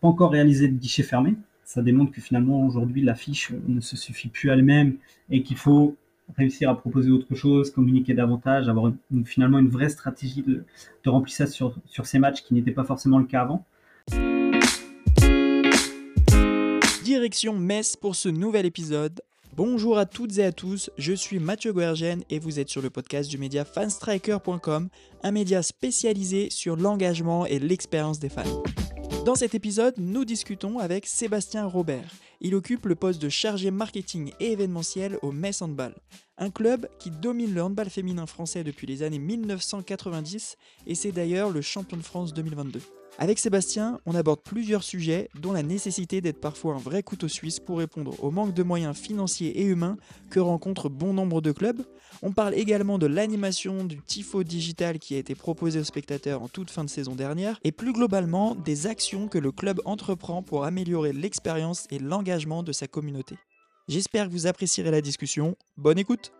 pas encore réalisé de guichet fermé. Ça démontre que finalement aujourd'hui l'affiche ne se suffit plus elle-même et qu'il faut réussir à proposer autre chose, communiquer davantage, avoir finalement une vraie stratégie de, remplissage sur, sur ces matchs qui n'était pas forcément le cas avant. Direction Metz pour ce nouvel épisode. Bonjour à toutes et à tous, je suis Mathieu Guergen et vous êtes sur le podcast du média fanstriker.com, un média spécialisé sur l'engagement et l'expérience des fans. Dans cet épisode, nous discutons avec Sébastien Robert. Il occupe le poste de chargé marketing et événementiel au Metz Handball, un club qui domine le handball féminin français depuis les années 1990 et c'est d'ailleurs le champion de France 2022. Avec Sébastien, on aborde plusieurs sujets, dont la nécessité d'être parfois un vrai couteau suisse pour répondre au manque de moyens financiers et humains que rencontrent bon nombre de clubs. On parle également de l'animation du tifo digital qui a été proposé aux spectateurs en toute fin de saison dernière, et plus globalement des actions que le club entreprend pour améliorer l'expérience et l'engagement de sa communauté. J'espère que vous apprécierez la discussion. Bonne écoute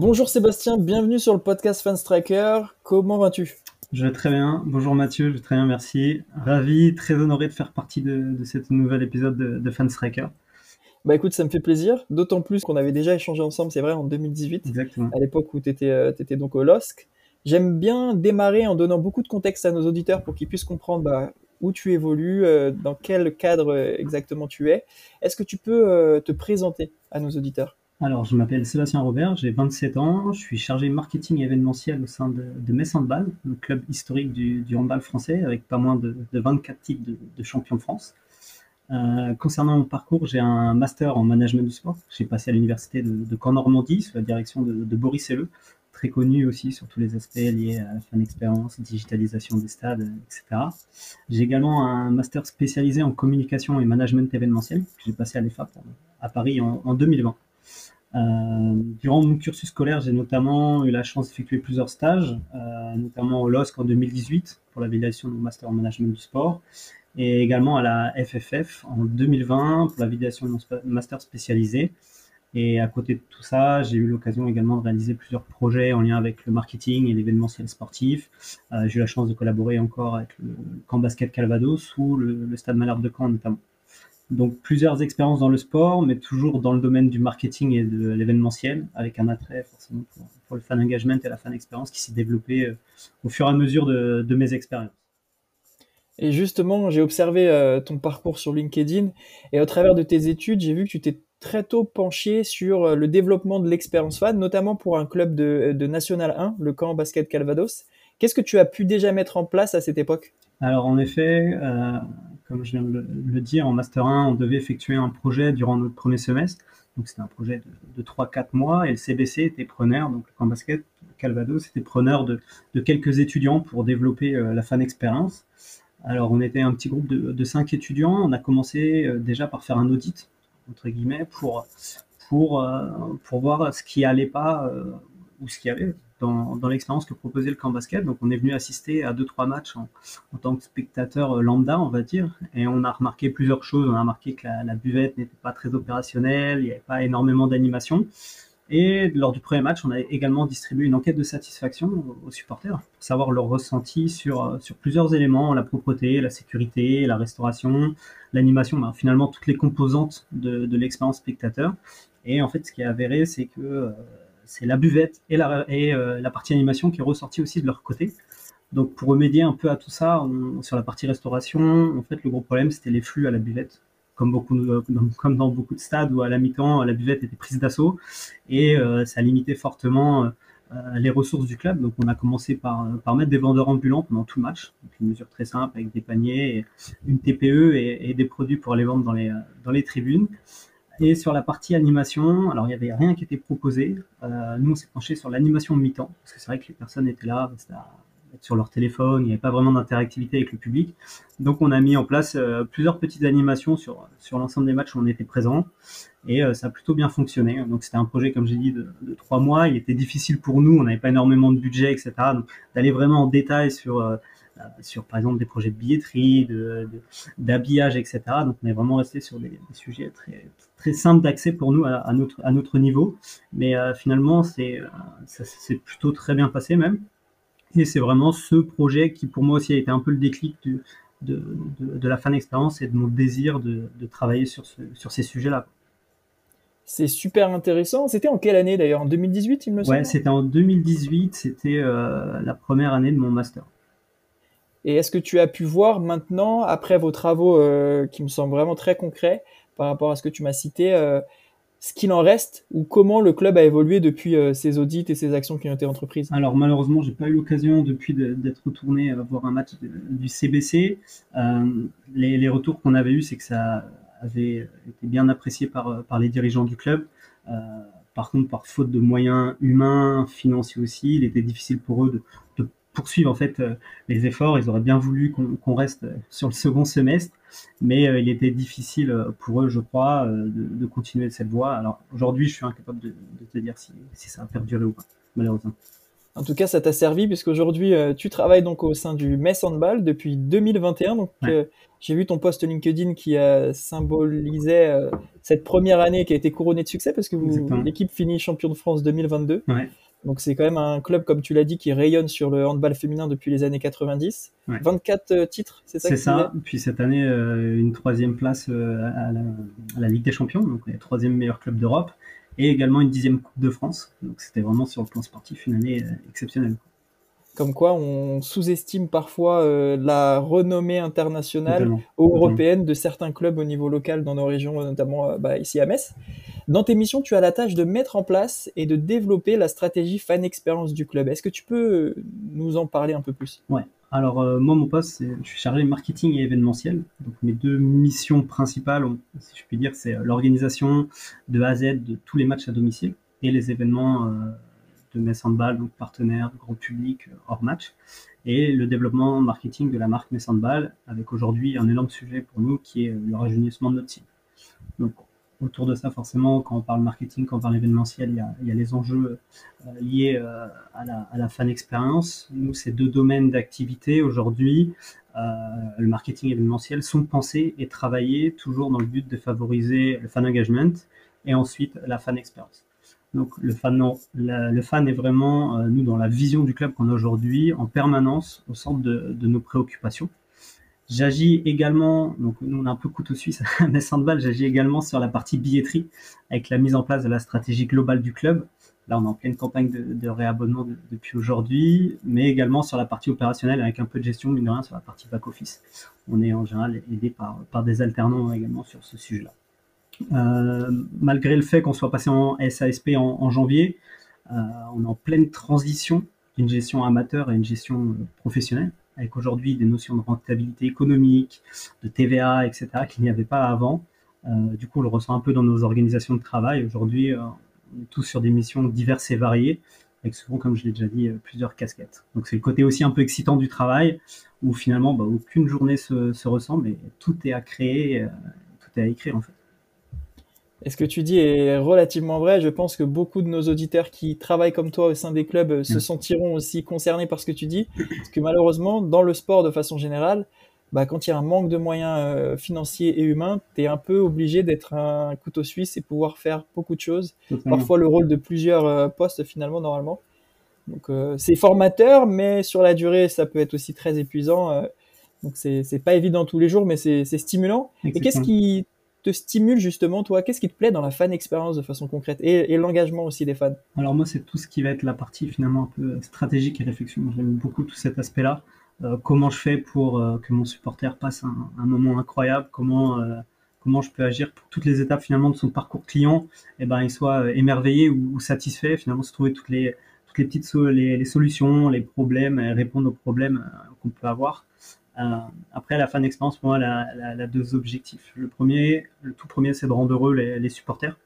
Bonjour Sébastien, bienvenue sur le podcast Fan Striker. Comment vas-tu? Je vais très bien. Bonjour Mathieu, je vais très bien, merci. Ravi, très honoré de faire partie de, de cet nouvel épisode de, de Fan Striker. Bah écoute, ça me fait plaisir, d'autant plus qu'on avait déjà échangé ensemble, c'est vrai, en 2018, Exactement. à l'époque où tu étais, euh, donc au LOSC. J'aime bien démarrer en donnant beaucoup de contexte à nos auditeurs pour qu'ils puissent comprendre bah, où tu évolues, euh, dans quel cadre euh, exactement tu es. Est-ce que tu peux te présenter à nos auditeurs? Alors, je m'appelle Sébastien Robert, j'ai 27 ans, je suis chargé marketing événementiel au sein de, de Metz Handball, le club historique du, handball français, avec pas moins de, de 24 titres de, champion de France. Euh, concernant mon parcours, j'ai un master en management du sport. J'ai passé à l'université de, de Caen-Normandie sous la direction de, Boris Helleux, très connu aussi sur tous les aspects liés à la fan expérience, digitalisation des stades, etc. J'ai également un master spécialisé en communication et management événementiel que j'ai passé à l'EFA à Paris en 2020. Euh, durant mon cursus scolaire, j'ai notamment eu la chance d'effectuer plusieurs stages, euh, notamment au LOSC en 2018 pour la validation du Master en Management du Sport, et également à la FFF en 2020 pour la validation de mon Master spécialisé. Et à côté de tout ça, j'ai eu l'occasion également de réaliser plusieurs projets en lien avec le marketing et l'événementiel sportif. Euh, j'ai eu la chance de collaborer encore avec le camp basket Calvados ou le, le Stade Malherbe de Caen notamment. Donc plusieurs expériences dans le sport, mais toujours dans le domaine du marketing et de l'événementiel, avec un attrait forcément pour, le fan engagement et la fan expérience qui s'est développé euh, au fur et à mesure de, de mes expériences. Et justement, j'ai observé euh, ton parcours sur LinkedIn et au travers de tes études, j'ai vu que tu t'es très tôt penché sur euh, le développement de l'expérience fan, notamment pour un club de, de National 1, le camp basket Calvados. Qu'est-ce que tu as pu déjà mettre en place à cette époque? Alors en effet, euh, comme je viens de le, dire, en Master 1, on devait effectuer un projet durant notre premier semestre. Donc c'était un projet de, de 3-4 mois et le CBC était preneur, donc le camp basket Calvados était preneur de, de quelques étudiants pour développer euh, la fan expérience. Alors on était un petit groupe de, de 5 étudiants, on a commencé euh, déjà par faire un audit, entre guillemets, pour, pour, euh, pour voir ce qui allait pas ou ce qui allait dans, l'expérience que proposait le camp basket. Donc on est venu assister à deux trois matchs en, tant que spectateur lambda, on va dire, et on a remarqué plusieurs choses. On a remarqué que la, buvette n'était pas très opérationnelle, il n'y avait pas énormément d'animation. Et lors du premier match, on a également distribué une enquête de satisfaction aux supporters pour savoir leur ressenti sur, sur plusieurs éléments, la propreté, la sécurité, la restauration, l'animation, ben, finalement toutes les composantes de, de l'expérience spectateur. Et en fait, ce qui est avéré, c'est que euh, c'est la buvette et, euh, la partie animation qui est ressortie aussi de leur côté. Donc pour remédier un peu à tout ça, sur la partie restauration, en fait le gros problème c'était les flux à la buvette, comme beaucoup de, comme dans beaucoup de stades où à la mi-temps la buvette était prise d'assaut et euh, ça limitait fortement euh, les ressources du club. Donc on a commencé par, mettre des vendeurs ambulants pendant tout le match, donc une mesure très simple avec des paniers, une TPE et, des produits pour les vendre dans dans les tribunes. Et sur la partie animation, alors il n'y avait rien qui était proposé. Euh, nous, on s'est penché sur l'animation mi-temps, parce que c'est vrai que les personnes étaient là, sur leur téléphone, il n'y avait pas vraiment d'interactivité avec le public. Donc on a mis en place euh, plusieurs petites animations sur, sur l'ensemble des matchs où on était présent, et euh, ça a plutôt bien fonctionné. Donc c'était un projet, comme j'ai dit, de, trois mois. Il était difficile pour nous, on n'avait pas énormément de budget, etc. D'aller vraiment en détail sur sur par exemple des projets de billetterie, d'habillage, etc. Donc on est vraiment resté sur des, sujets très, très simples d'accès pour nous à, notre, à notre niveau. Mais finalement, c'est plutôt très bien passé même. Et c'est vraiment ce projet qui pour moi aussi a été un peu le déclic de, de, la fan expérience et de mon désir de, travailler sur, sur ces sujets-là. C'est super intéressant. C'était en quelle année d'ailleurs? En 2018, il me semble? Ouais, c'était en 2018. C'était euh, la première année de mon master. Et est-ce que tu as pu voir maintenant, après vos travaux euh, qui me semblent vraiment très concrets par rapport à ce que tu m'as cité, euh, ce qu'il en reste ou comment le club a évolué depuis euh, ces audits et ces actions qui ont été entreprises? Alors malheureusement, j'ai pas eu l'occasion depuis d'être retourné euh, voir un match du CBC. Les, retours qu'on avait eus, c'est que ça avait été bien apprécié par les dirigeants du club. par contre, par faute de moyens humains, financiers aussi, il était difficile pour eux de, poursuivre en fait euh, les efforts. Ils auraient bien voulu qu'on reste sur le second semestre, mais euh, il était difficile euh, pour eux, je crois, de, continuer cette voie. Alors aujourd'hui, je suis incapable de, te dire si, ça a perduré ou pas, malheureusement. En tout cas, ça t'a servi puisqu'aujourd'hui, tu travailles donc au sein du Metz Handball depuis 2021. Donc, j'ai vu ton post LinkedIn qui symbolisait cette première année qui a été couronnée de succès parce que l'équipe finit champion de France 2022. Ouais. Donc c'est quand même un club, comme tu l'as dit, qui rayonne sur le handball féminin depuis les années 90. 24 euh, titres, c'est ça C'est ça. Puis cette année, euh, une troisième place euh, à la, Ligue des Champions, donc le troisième meilleur club d'Europe, et également une dixième Coupe de France. Donc c'était vraiment sur le plan sportif une année exceptionnelle. Comme quoi, on sous-estime parfois euh, la renommée internationale ou européenne de certains clubs au niveau local dans nos régions, notamment euh, bah, ici à Metz. Dans tes missions, tu as la tâche de mettre en place et de développer la stratégie fan expérience du club. Est-ce que tu peux nous en parler un peu plus? Ouais. Alors euh, moi, mon poste, je suis chargé de marketing et événementiel. Donc mes deux missions principales, si je puis dire, c'est l'organisation de A à Z de tous les matchs à domicile et les événements de Mess Handball, donc partenaire, grand public, euh, hors match, et le développement marketing de la marque Mess Handball, avec aujourd'hui un énorme sujet pour nous qui est le rajeunissement de notre team. Donc, autour de ça, forcément, quand on parle marketing, quand on parle événementiel, il y a, les enjeux euh, liés euh, à, la, fan expérience. Nous, ces deux domaines d'activité aujourd'hui, le marketing événementiel, sont pensés et travaillés toujours dans le but de favoriser le fan engagement et ensuite la fan experience. Donc le fan, le fan est vraiment, euh, nous, dans la vision du club qu'on a aujourd'hui, en permanence au centre de, nos préoccupations. J'agis également, donc nous on a un peu couteau suisse, mais balle, j'agis également sur la partie billetterie, avec la mise en place de la stratégie globale du club. Là, on est en pleine campagne de, réabonnement depuis aujourd'hui, mais également sur la partie opérationnelle, avec un peu de gestion, mine de rien, sur la partie back-office. On est en général aidé par, par des alternants également sur ce sujet-là. Euh, malgré le fait qu'on soit passé en SASP en, janvier, euh, on est en pleine transition d'une gestion amateur à une gestion euh, professionnelle, avec aujourd'hui des notions de rentabilité économique, de TVA, etc., qu'il n'y avait pas avant. du coup, on le ressent un peu dans nos organisations de travail. Aujourd'hui, on est tous sur des missions diverses et variées, avec souvent, comme je l'ai déjà dit, plusieurs casquettes. Donc c'est le côté aussi un peu excitant du travail, où finalement, bah, aucune journée se, se, ressemble, mais tout est à créer, tout est à écrire en fait. Et ce que tu dis est relativement vrai? Je pense que beaucoup de nos auditeurs qui travaillent comme toi au sein des clubs euh, se mm. sentiront aussi concernés par ce que tu dis. Parce que malheureusement, dans le sport de façon générale, bah, quand il y a un manque de moyens euh, financiers et humains, tu es un peu obligé d'être un couteau suisse et pouvoir faire beaucoup de choses. Parfois le rôle de plusieurs euh, postes finalement normalement. Donc c'est formateur, mais sur la durée, ça peut être aussi très épuisant. donc c'est pas évident tous les jours, mais c'est stimulant. Et qu'est-ce qui te stimule justement, toi Qu'est-ce qui te plaît dans la fan expérience de façon concrète et, l'engagement aussi des fans? Alors moi, c'est tout ce qui va être la partie finalement un peu stratégique et réflexion. J'aime beaucoup tout cet aspect-là. Euh, comment je fais pour euh, que mon supporter passe un, moment incroyable? Comment euh, comment je peux agir pour toutes les étapes finalement de son parcours client? Et eh ben, il soit émerveillé ou, satisfait. Finalement, se trouver toutes les toutes les petites les, solutions, les problèmes, répondre aux problèmes qu'on peut avoir. Euh, après, la fan expérience, pour moi, elle a, deux objectifs. Le premier, le tout premier, c'est de rendre heureux les, supporters.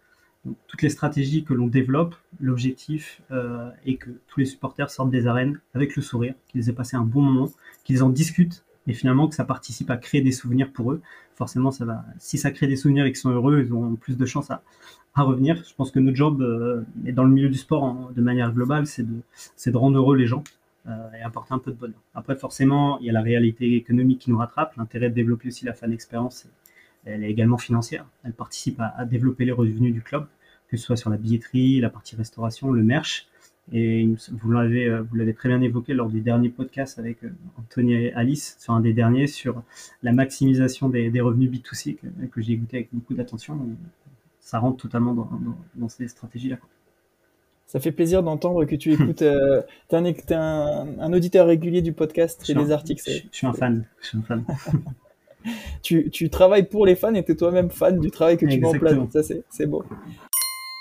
Toutes les stratégies que l'on développe, l'objectif euh, est que tous les supporters sortent des arènes avec le sourire, qu'ils aient passé un bon moment, qu'ils en discutent et finalement que ça participe à créer des souvenirs pour eux. Forcément. Si ça crée des souvenirs et qu'ils sont heureux, ils ont plus de chances à, revenir. Je pense que notre job, euh, dans le milieu du sport de manière globale, c'est de rendre heureux les gens et apporter un peu de bonheur. Après, forcément, il y a la réalité économique qui nous rattrape. L'intérêt de développer aussi la fan expérience, elle est également financière. Elle participe à, développer les revenus du club, que ce soit sur la billetterie, la partie restauration, le merch. Et vous l'avez, vous l'avez très bien évoqué lors du dernier podcast avec Anthony et Alice, sur un des derniers, sur la maximisation des, revenus B2C que, j'ai écouté avec beaucoup d'attention. Ça rentre totalement dans ces stratégies-là. Ça fait plaisir d'entendre que tu écoutes. Euh, tu es, un, auditeur régulier du podcast et des articles. Je, suis un fan. Je suis un fan. tu, tu, travailles pour les fans et tu es toi-même fan du travail que tu mets en place. Ça, c'est beau.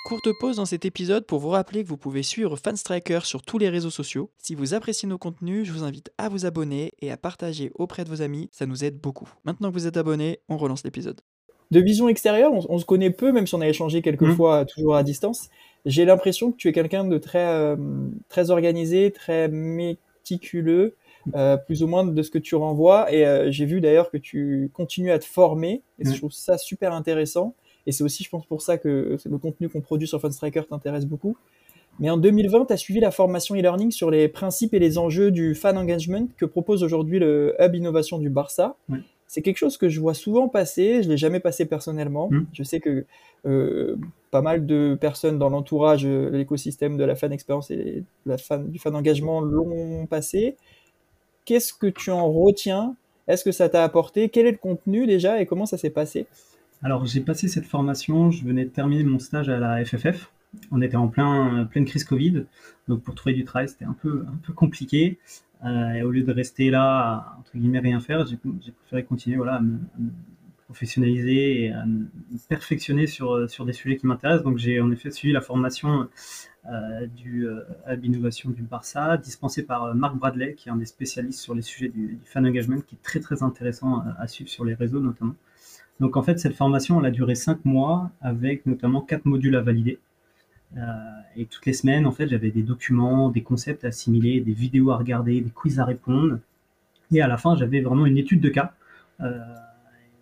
Courte pause dans cet épisode pour vous rappeler que vous pouvez suivre Fanstriker sur tous les réseaux sociaux. Si vous appréciez nos contenus, je vous invite à vous abonner et à partager auprès de vos amis, ça nous aide beaucoup. Maintenant que vous êtes abonné, on relance l'épisode. De vision extérieure, on, se connaît peu, même si on a échangé quelques mmh. fois, toujours à distance j'ai l'impression que tu es quelqu'un de très, euh, très organisé, très méticuleux, euh, plus ou moins de ce que tu renvoies. Et euh, j'ai vu d'ailleurs que tu continues à te former, et je trouve ça super intéressant. Et c'est aussi, je pense, pour ça que le contenu qu'on produit sur Funstriker t'intéresse beaucoup. Mais en 2020, tu as suivi la formation e-learning sur les principes et les enjeux du fan engagement que propose aujourd'hui le Hub Innovation du Barça. C'est quelque chose que je vois souvent passer, je l'ai jamais passé personnellement. Mmh. Je sais que euh, pas mal de personnes dans l'entourage, euh, l'écosystème de la fan expérience et la fan, du fan engagement l'ont passé. Qu'est-ce que tu en retiens? Est-ce que ça t'a apporté? Quel est le contenu déjà et comment ça s'est passé? Alors j'ai passé cette formation, je venais de terminer mon stage à la FFF. On était en plein, pleine crise Covid, donc pour trouver du travail c'était un peu, un peu compliqué. Euh, au lieu de rester là, entre guillemets, rien faire, j'ai préféré continuer voilà, à me, professionnaliser et à me perfectionner sur, euh, sur des sujets qui m'intéressent. Donc j'ai en effet suivi la formation euh, du Hub Innovation du Barça, dispensée par Marc Bradley, qui est un des spécialistes sur les sujets du, fan engagement, qui est très très intéressant à, suivre sur les réseaux notamment. Donc en fait, cette formation, elle a duré cinq mois avec notamment quatre modules à valider. Euh, et toutes les semaines, en fait, j'avais des documents, des concepts à assimiler, des vidéos à regarder, des quiz à répondre. Et à la fin, j'avais vraiment une étude de cas. Euh,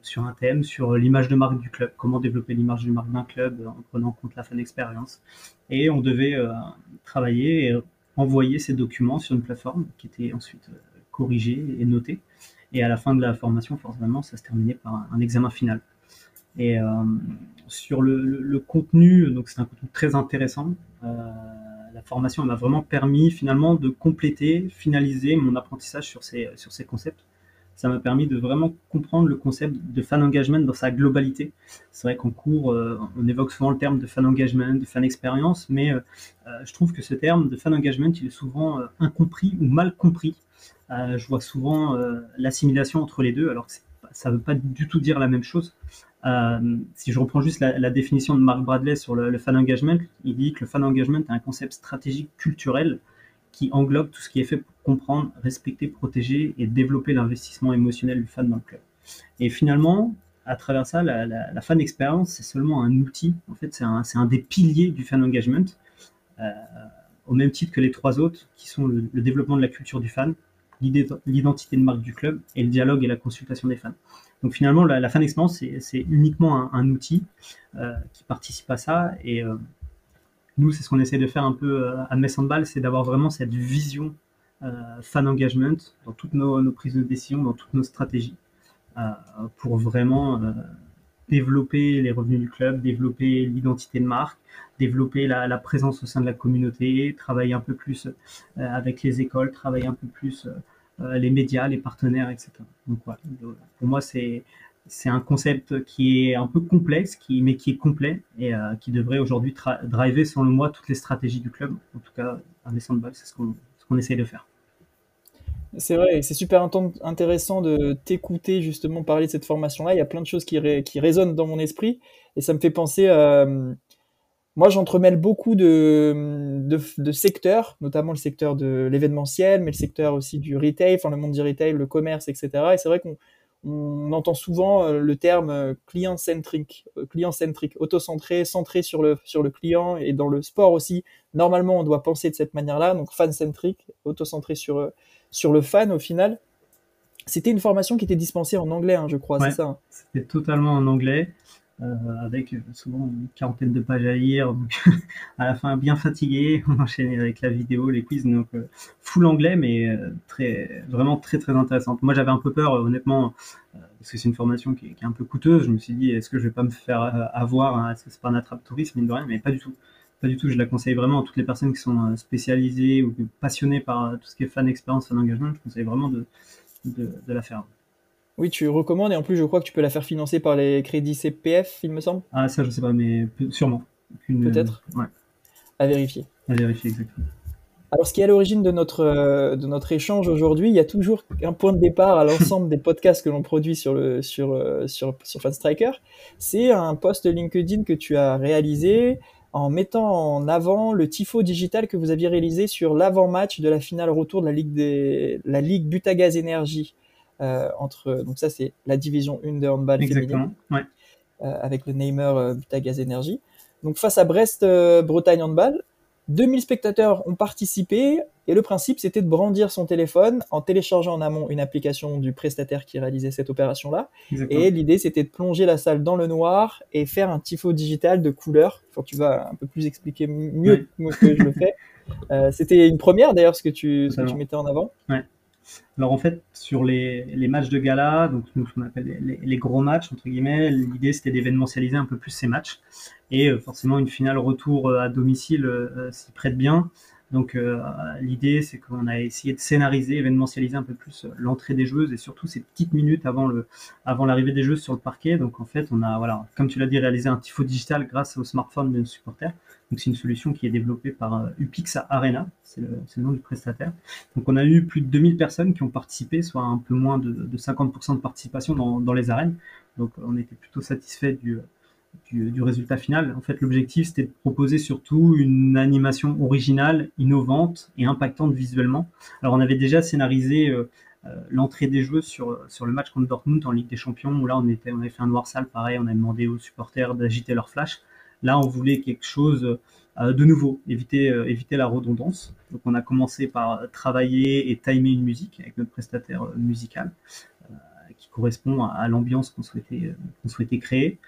sur un thème, sur l'image de marque du club, comment développer l'image de marque d'un club en prenant en compte la fan expérience. Et on devait euh, travailler et envoyer ces documents sur une plateforme qui était ensuite corrigée et notée. Et à la fin de la formation, forcément, ça se terminait par un, examen final. Et sur le, contenu, donc c'est un contenu très intéressant. la formation m'a vraiment permis finalement de compléter, finaliser mon apprentissage sur ces, sur ces concepts ça m'a permis de vraiment comprendre le concept de fan engagement dans sa globalité. C'est vrai qu'en cours, euh, on évoque souvent le terme de fan engagement, de fan expérience, mais euh, euh, je trouve que ce terme de fan engagement, il est souvent incompris ou mal compris. je vois souvent l'assimilation entre les deux, alors que ça ne veut pas du tout dire la même chose. Si je reprends juste la, définition de Mark Bradley sur le, fan engagement, il dit que le fan engagement est un concept stratégique culturel qui englobe tout ce qui est fait pour comprendre, respecter, protéger et développer l'investissement émotionnel du fan dans le club. Et finalement, à travers ça, la, fan expérience, c'est seulement un outil. En fait, c'est un, un, des piliers du fan engagement, euh, au même titre que les trois autres, qui sont le, développement de la culture du fan, l'identité de marque du club et le dialogue et la consultation des fans. Donc finalement, la, fan expérience, c'est uniquement un, outil euh, qui participe à ça. Et euh, nous, c'est ce qu'on essaie de faire un peu euh, à Mess Handball, c'est d'avoir vraiment cette vision fan engagement dans toutes nos, prises de décision, dans toutes nos stratégies, pour vraiment développer les revenus du club, développer l'identité de marque, développer la, présence au sein de la communauté, travailler un peu plus avec les écoles, travailler un peu plus les médias, les partenaires, etc. Donc voilà, pour moi c'est un concept qui est un peu complexe, qui, mais qui est complet et euh, qui devrait aujourd'hui driver, selon moi, toutes les stratégies du club. En tout cas, un des balle, c'est ce qu'on ce essaye de faire. C'est vrai, c'est super intéressant de t'écouter justement parler de cette formation-là. Il y a plein de choses qui, qui, résonnent dans mon esprit et ça me fait penser à... Moi, j'entremêle beaucoup de, de, de, secteurs, notamment le secteur de l'événementiel, mais le secteur aussi du retail, enfin le monde du retail, le commerce, etc. Et c'est vrai qu'on on entend souvent euh, le terme euh, client-centrique, euh, client-centrique, auto-centré, centré sur le, sur le client. Et dans le sport aussi, normalement, on doit penser de cette manière-là, donc fan-centrique, auto-centré sur, sur le fan au final. C'était une formation qui était dispensée en anglais, hein, je crois, c'est ça hein? C'était totalement en anglais. Avec souvent une quarantaine de pages à lire, donc à la fin bien fatigué, on enchaînait avec la vidéo, les quiz, donc full anglais, mais très, vraiment très très intéressante. Moi j'avais un peu peur, honnêtement, parce que c'est une formation qui est, un peu coûteuse. Je me suis dit, est-ce que je vais pas me faire avoir, hein, est-ce que c'est pas un attrape tourisme, mine de rien, mais pas du tout. Pas du tout, je la conseille vraiment à toutes les personnes qui sont spécialisées ou passionnées par tout ce qui est fan expérience, fan engagement. Je conseille vraiment de, la faire. Oui, tu recommandes et en plus, je crois que tu peux la faire financer par les crédits CPF, il me semble. Ah, ça, je sais pas, mais sûrement. Peut-être. ouais. À vérifier. À vérifier, exactement. Alors, ce qui est à l'origine de notre, euh, de notre échange aujourd'hui, il y a toujours un point de départ à l'ensemble des podcasts que l'on produit sur, le, sur, euh, sur, sur Fanstriker. C'est un post LinkedIn que tu as réalisé en mettant en avant le tifo digital que vous aviez réalisé sur l'avant-match de la finale retour de la Ligue, des, la Ligue Butagaz Énergie. Euh, entre, donc ça, c'est la division 1 de handball Exactement, ouais. euh, avec le Neymar euh, Butagaz Énergie. Donc face à Brest euh, Bretagne Handball, 2000 spectateurs ont participé et le principe c'était de brandir son téléphone en téléchargeant en amont une application du prestataire qui réalisait cette opération-là. Et l'idée c'était de plonger la salle dans le noir et faire un tifo digital de couleur. Que tu vas un peu plus expliquer mieux que je le fais. Euh, c'était une première d'ailleurs ce que tu, ce que tu mettais en avant. Ouais. Alors en fait, sur les, matchs de gala, donc nous, ce qu'on appelle les, gros matchs, entre guillemets, l'idée c'était d'événementialiser un peu plus ces matchs. Et euh, forcément, une finale retour euh, à domicile euh, s'y prête bien. Donc l'idée, c'est qu'on a essayé de scénariser, événementialiser un peu plus l'entrée des joueuses et surtout ces petites minutes avant l'arrivée des joueuses sur le parquet. Donc en fait, on a, comme tu l'as dit, réalisé un tifo digital grâce au smartphone de nos supporters. Donc c'est une solution qui est développée par euh, Upix Arena, c'est le, nom du prestataire. Donc on a eu plus de 2000 personnes qui ont participé, soit un peu moins de, de 50% de participation dans, les arènes. Donc on était plutôt satisfait du, du, résultat final. En fait, l'objectif, c'était de proposer surtout une animation originale, innovante et impactante visuellement. Alors, on avait déjà scénarisé euh, euh, l'entrée des joueurs sur, sur le match contre Dortmund en Ligue des Champions, où là, on, était, on avait fait un noir sale, pareil, on a demandé aux supporters d'agiter leur flash. Là, on voulait quelque chose euh, de nouveau, éviter, euh, éviter la redondance. Donc, on a commencé par travailler et timer une musique avec notre prestataire euh, musical qui correspond à, l'ambiance qu'on souhaitait, créer.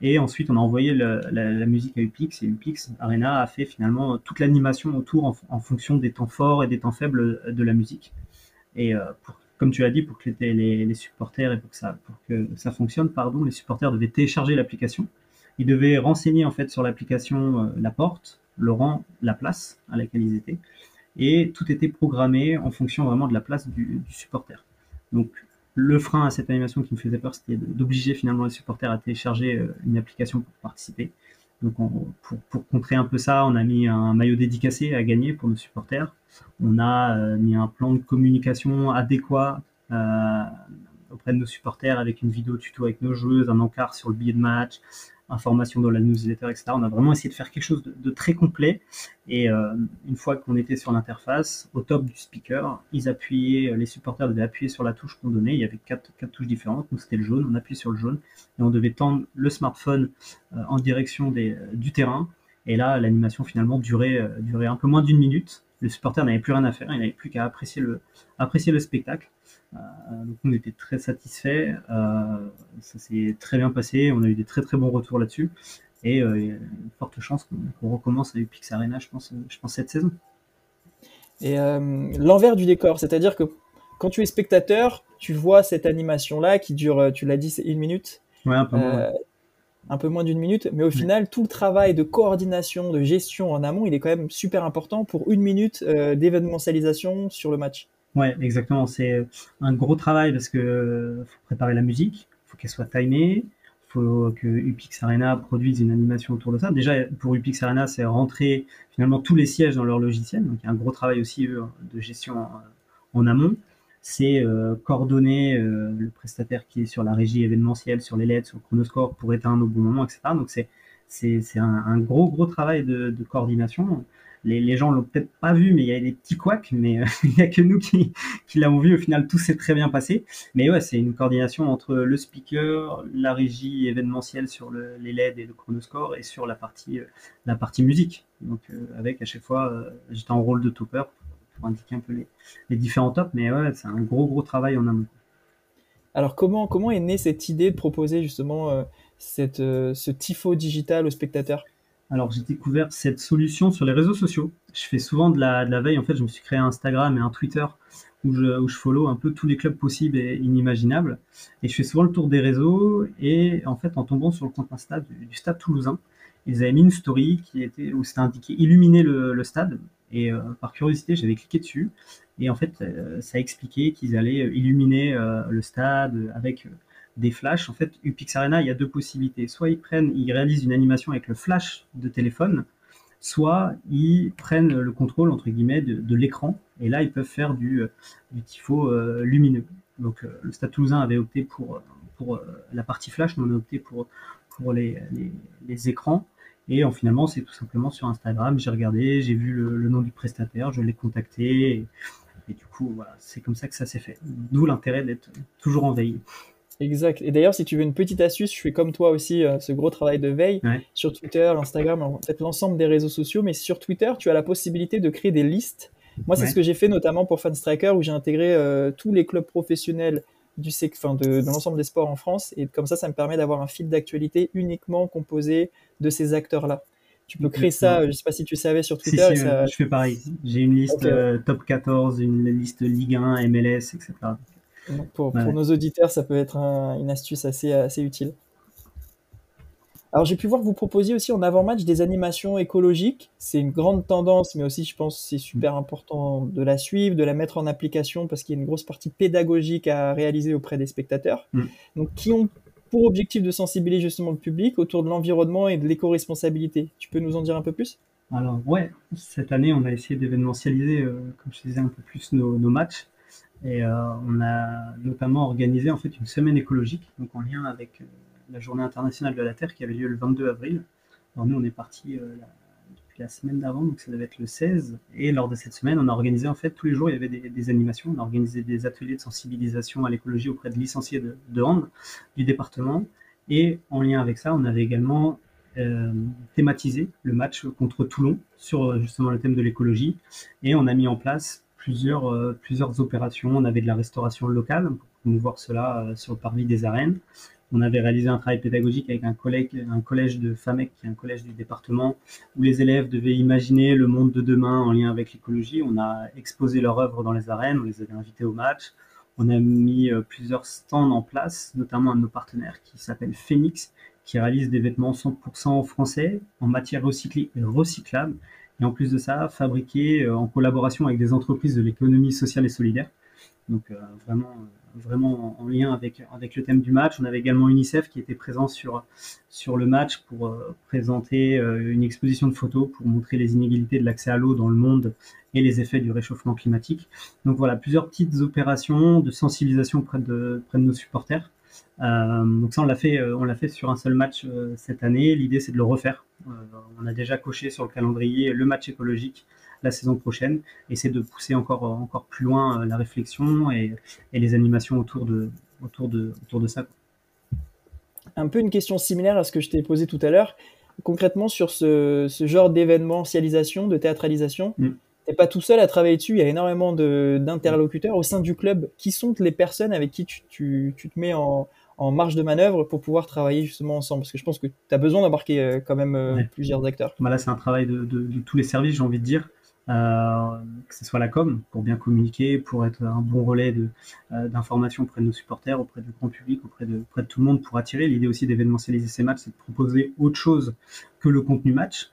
Et ensuite, on a envoyé la, musique à UPix et UPix Arena a fait finalement toute l'animation autour en, fonction des temps forts et des temps faibles de la musique. Et comme tu l'as dit, pour que les, les, supporters et pour que ça, pour que ça fonctionne, pardon, les supporters devaient télécharger l'application ils devaient renseigner en fait sur l'application euh, la porte, le rang, la place à laquelle ils étaient, et tout était programmé en fonction vraiment de la place du, supporter. Donc le frein à cette animation qui me faisait peur, c'était d'obliger finalement les supporters à télécharger euh, une application pour participer. Donc on, pour, contrer un peu ça, on a mis un maillot dédicacé à gagner pour nos supporters. On a euh, mis un plan de communication adéquat auprès de nos supporters avec une vidéo tuto avec nos joueuses, un encart sur le billet de match, informations dans la newsletter, etc. On a vraiment essayé de faire quelque chose de, très complet. Et euh, une fois qu'on était sur l'interface, au top du speaker, ils appuyaient, les supporters devaient appuyer sur la touche qu'on donnait. Il y avait quatre, quatre touches différentes. Donc c'était le jaune, on appuyait sur le jaune et on devait tendre le smartphone euh, en direction des, euh, du terrain. Et là, l'animation finalement durait, euh, durait un peu moins d'une minute. Le supporter n'avait plus rien à faire, il n'avait plus qu'à apprécier le, apprécier le spectacle. Euh, donc on était très satisfaits. Euh, ça s'est très bien passé. On a eu des très très bons retours là-dessus. Et euh, il y a une forte chance qu'on recommence avec Pix Arena, je pense, je pense cette saison. Et l'envers du décor, c'est-à-dire que quand tu es spectateur, tu vois cette animation-là qui dure, tu l'as dit, c'est une minute. Ouais, un peu moins. Un peu moins d'une minute, mais au final, tout le travail de coordination, de gestion en amont, il est quand même super important pour une minute d'événementialisation sur le match. Ouais, exactement. C'est un gros travail parce que faut préparer la musique, faut qu'elle soit timée, faut que UPix Arena produise une animation autour de ça. Déjà, pour UPix Arena, c'est rentrer finalement tous les sièges dans leur logiciel. Donc, il y a un gros travail aussi de gestion en, en amont. C'est euh, coordonner euh, le prestataire qui est sur la régie événementielle, sur les LED, sur le chronoscore pour éteindre au bon moment, etc. Donc, c'est c'est un, un, gros gros travail de, coordination les, les gens l'ont peut-être pas vu, mais il y a des petits couacs, mais euh, il n'y a que nous qui, qui l'avons vu. Au final, tout s'est très bien passé. Mais ouais, c'est une coordination entre le speaker, la régie événementielle sur le, les LED et le chronoscore et sur la partie, la partie musique. Donc, avec à chaque fois, j'étais en rôle de topper pour indiquer un peu les, les différents tops. Mais ouais, c'est un gros, gros travail en amont. Alors, comment, comment est née cette idée de proposer justement cette, ce tifo digital aux spectateurs? Alors j'ai découvert cette solution sur les réseaux sociaux. Je fais souvent de la, de la veille. En fait, je me suis créé un Instagram et un Twitter où je, où je follow un peu tous les clubs possibles et inimaginables. Et je fais souvent le tour des réseaux. Et en fait, en tombant sur le compte Insta du, Stade Toulousain, ils avaient mis une story qui était où c'était indiqué illuminer le, le stade. Et euh, par curiosité, j'avais cliqué dessus. Et en fait, euh, ça expliquait qu'ils allaient illuminer euh, le stade avec des flashs. En fait, UPix Arena, il y a deux possibilités. Soit ils prennent, ils réalisent une animation avec le flash de téléphone, soit ils prennent le contrôle entre guillemets de, l'écran et là ils peuvent faire du, du tifo lumineux. Donc le Stade Toulousain avait opté pour, pour la partie flash, nous on a opté pour, pour les, les, écrans. Et en, finalement, c'est tout simplement sur Instagram. J'ai regardé, j'ai vu le, nom du prestataire, je l'ai contacté. Et, et, du coup, voilà, c'est comme ça que ça s'est fait. D'où l'intérêt d'être toujours en veille. Exact. Et d'ailleurs, si tu veux une petite astuce, je fais comme toi aussi euh, ce gros travail de veille sur Twitter, Instagram, en fait l'ensemble des réseaux sociaux. Mais sur Twitter, tu as la possibilité de créer des listes. Moi, c'est ce que j'ai fait notamment pour Fanstriker, où j'ai intégré euh, tous les clubs professionnels du enfin de, de l'ensemble des sports en France. Et comme ça, ça me permet d'avoir un fil d'actualité uniquement composé de ces acteurs-là. Tu peux créer ça, je sais pas si tu savais sur Twitter. Je fais pareil. J'ai une liste euh, top 14, une liste Ligue 1, MLS, etc. Pour, nos auditeurs, ça peut être une astuce assez, assez utile. Alors j'ai pu voir que vous proposiez aussi en avant-match des animations écologiques. C'est une grande tendance, mais aussi je pense que c'est super important de la suivre, de la mettre en application parce qu'il y a une grosse partie pédagogique à réaliser auprès des spectateurs. Mm. Donc qui ont pour objectif de sensibiliser justement le public autour de l'environnement et de l'éco-responsabilité. Tu peux nous en dire un peu plus? Alors ouais, cette année on a essayé d'événementialiser, euh, comme je disais, un peu plus nos, nos matchs. Et euh, on a notamment organisé en fait une semaine écologique, donc en lien avec euh, la Journée internationale de la Terre qui avait lieu le 22 avril. Nous, on est parti euh, depuis la semaine d'avant, donc ça devait être le 16. Et lors de cette semaine, on a organisé en fait tous les jours, il y avait des, animations. On a organisé des ateliers de sensibilisation à l'écologie auprès de licenciés de, de Hand du département. Et en lien avec ça, on avait également thématisé le match contre Toulon sur justement le thème de l'écologie. Et on a mis en place plusieurs, euh, plusieurs opérations. On avait de la restauration locale pour promouvoir cela euh, sur le parvis des arènes. On avait réalisé un travail pédagogique avec un, un collège de FAMEC, qui est un collège du département, où les élèves devaient imaginer le monde de demain en lien avec l'écologie. On a exposé leur œuvre dans les arènes, on les avait invités au match. On a mis euh, plusieurs stands en place, notamment un de nos partenaires qui s'appelle Phoenix, qui réalise des vêtements 100% français en matière recyclée et recyclable et en plus de ça, fabriqué euh, en collaboration avec des entreprises de l'économie sociale et solidaire. Donc euh, vraiment, vraiment en lien avec, avec le thème du match. On avait également UNICEF qui était présent sur, sur le match pour présenter une exposition de photos pour montrer les inégalités de l'accès à l'eau dans le monde et les effets du réchauffement climatique. Donc voilà, plusieurs petites opérations de sensibilisation près de, près de nos supporters. Euh, donc ça, on l'a fait, on l'a fait sur un seul match cette année. L'idée, c'est de le refaire euh, on a déjà coché sur le calendrier le match écologique la saison prochaine et c'est de pousser encore, encore plus loin euh, la réflexion et, les animations autour de, autour de, autour de ça. Un peu une question similaire à ce que je t'ai posé tout à l'heure. Concrètement, sur ce, genre d'événementialisation, de théâtralisation, mm. tu n'es pas tout seul à travailler dessus. Il y a énormément d'interlocuteurs au sein du club. Qui sont les personnes avec qui tu te mets en, en marge de manœuvre pour pouvoir travailler justement ensemble Parce que je pense que tu as besoin d'embarquer euh, quand même euh, plusieurs acteurs. Bah là, c'est un travail de, tous les services, j'ai envie de dire. Euh, que ce soit la com, pour bien communiquer, pour être un bon relais d'information auprès de nos supporters, auprès du grand public, auprès de, auprès de tout le monde pour attirer. L'idée aussi d'événementialiser ces matchs, c'est de proposer autre chose que le contenu match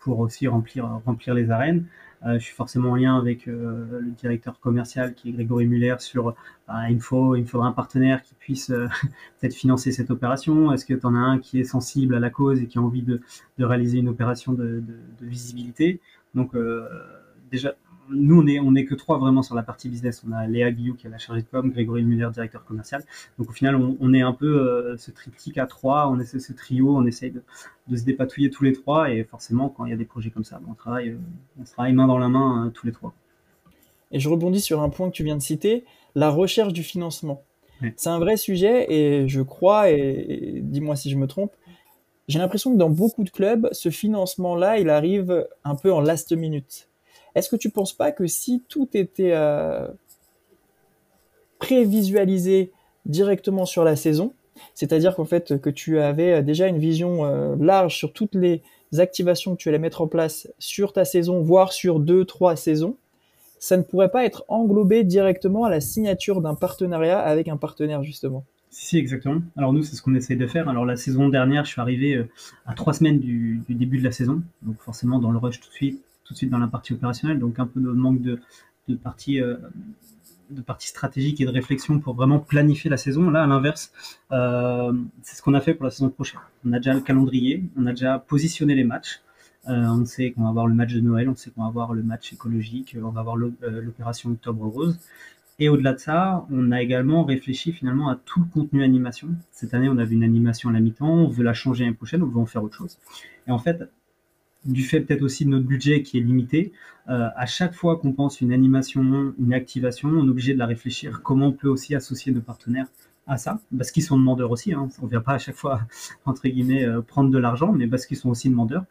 pour aussi remplir, remplir les arènes. Euh, je suis forcément en lien avec euh, le directeur commercial qui est Grégory Muller sur bah, il, faut, il faudra un partenaire qui puisse euh, peut-être financer cette opération. Est-ce que tu en as un qui est sensible à la cause et qui a envie de, de réaliser une opération de, de, de visibilité? Donc déjà, nous, on n'est on est que trois vraiment sur la partie business. On a Léa Guillou qui est la chargée de com, Grégory Muller, directeur commercial. Donc au final, on, est un peu euh, ce triptyque à trois, on essaie ce trio, on essaye de, se dépatouiller tous les trois. Et forcément, quand il y a des projets comme ça, on travaille, euh, on travaille main dans la main euh, tous les trois. Et je rebondis sur un point que tu viens de citer, la recherche du financement. C'est un vrai sujet et je crois, et dis-moi si je me trompe, j'ai l'impression que dans beaucoup de clubs, ce financement-là, il arrive un peu en last minute. Est-ce que tu ne penses pas que si tout était euh, prévisualisé directement sur la saison, C'est-à-dire qu'en fait, que tu avais déjà une vision large sur toutes les activations que tu allais mettre en place sur ta saison, voire sur deux, trois saisons, ça ne pourrait pas être englobé directement à la signature d'un partenariat avec un partenaire, justement? Si, exactement. Alors nous, c'est ce qu'on essaye de faire. Alors la saison dernière, je suis arrivé euh, à trois semaines du, début de la saison, donc forcément dans le rush tout de suite, tout de suite dans la partie opérationnelle, donc un peu de manque de, partie euh, de partie stratégique et de réflexion pour vraiment planifier la saison. Là, à l'inverse, euh, c'est ce qu'on a fait pour la saison prochaine. On a déjà le calendrier, on a déjà positionné les matchs. on sait qu'on va avoir le match de Noël, on sait qu'on va avoir le match écologique, on va avoir l'opération Octobre Rose. Et au-delà de ça, on a également réfléchi finalement à tout le contenu animation. Cette année, on avait une animation à la mi-temps, on veut la changer l'année prochaine, on veut en faire autre chose. Et en fait, du fait peut-être aussi de notre budget qui est limité, euh, à chaque fois qu'on pense une animation, une activation, on est obligé de la réfléchir. Comment on peut aussi associer nos partenaires à ça? Parce qu'ils sont demandeurs aussi. Hein. On ne vient pas à chaque fois, entre guillemets, euh, prendre de l'argent, mais parce qu'ils sont aussi demandeurs.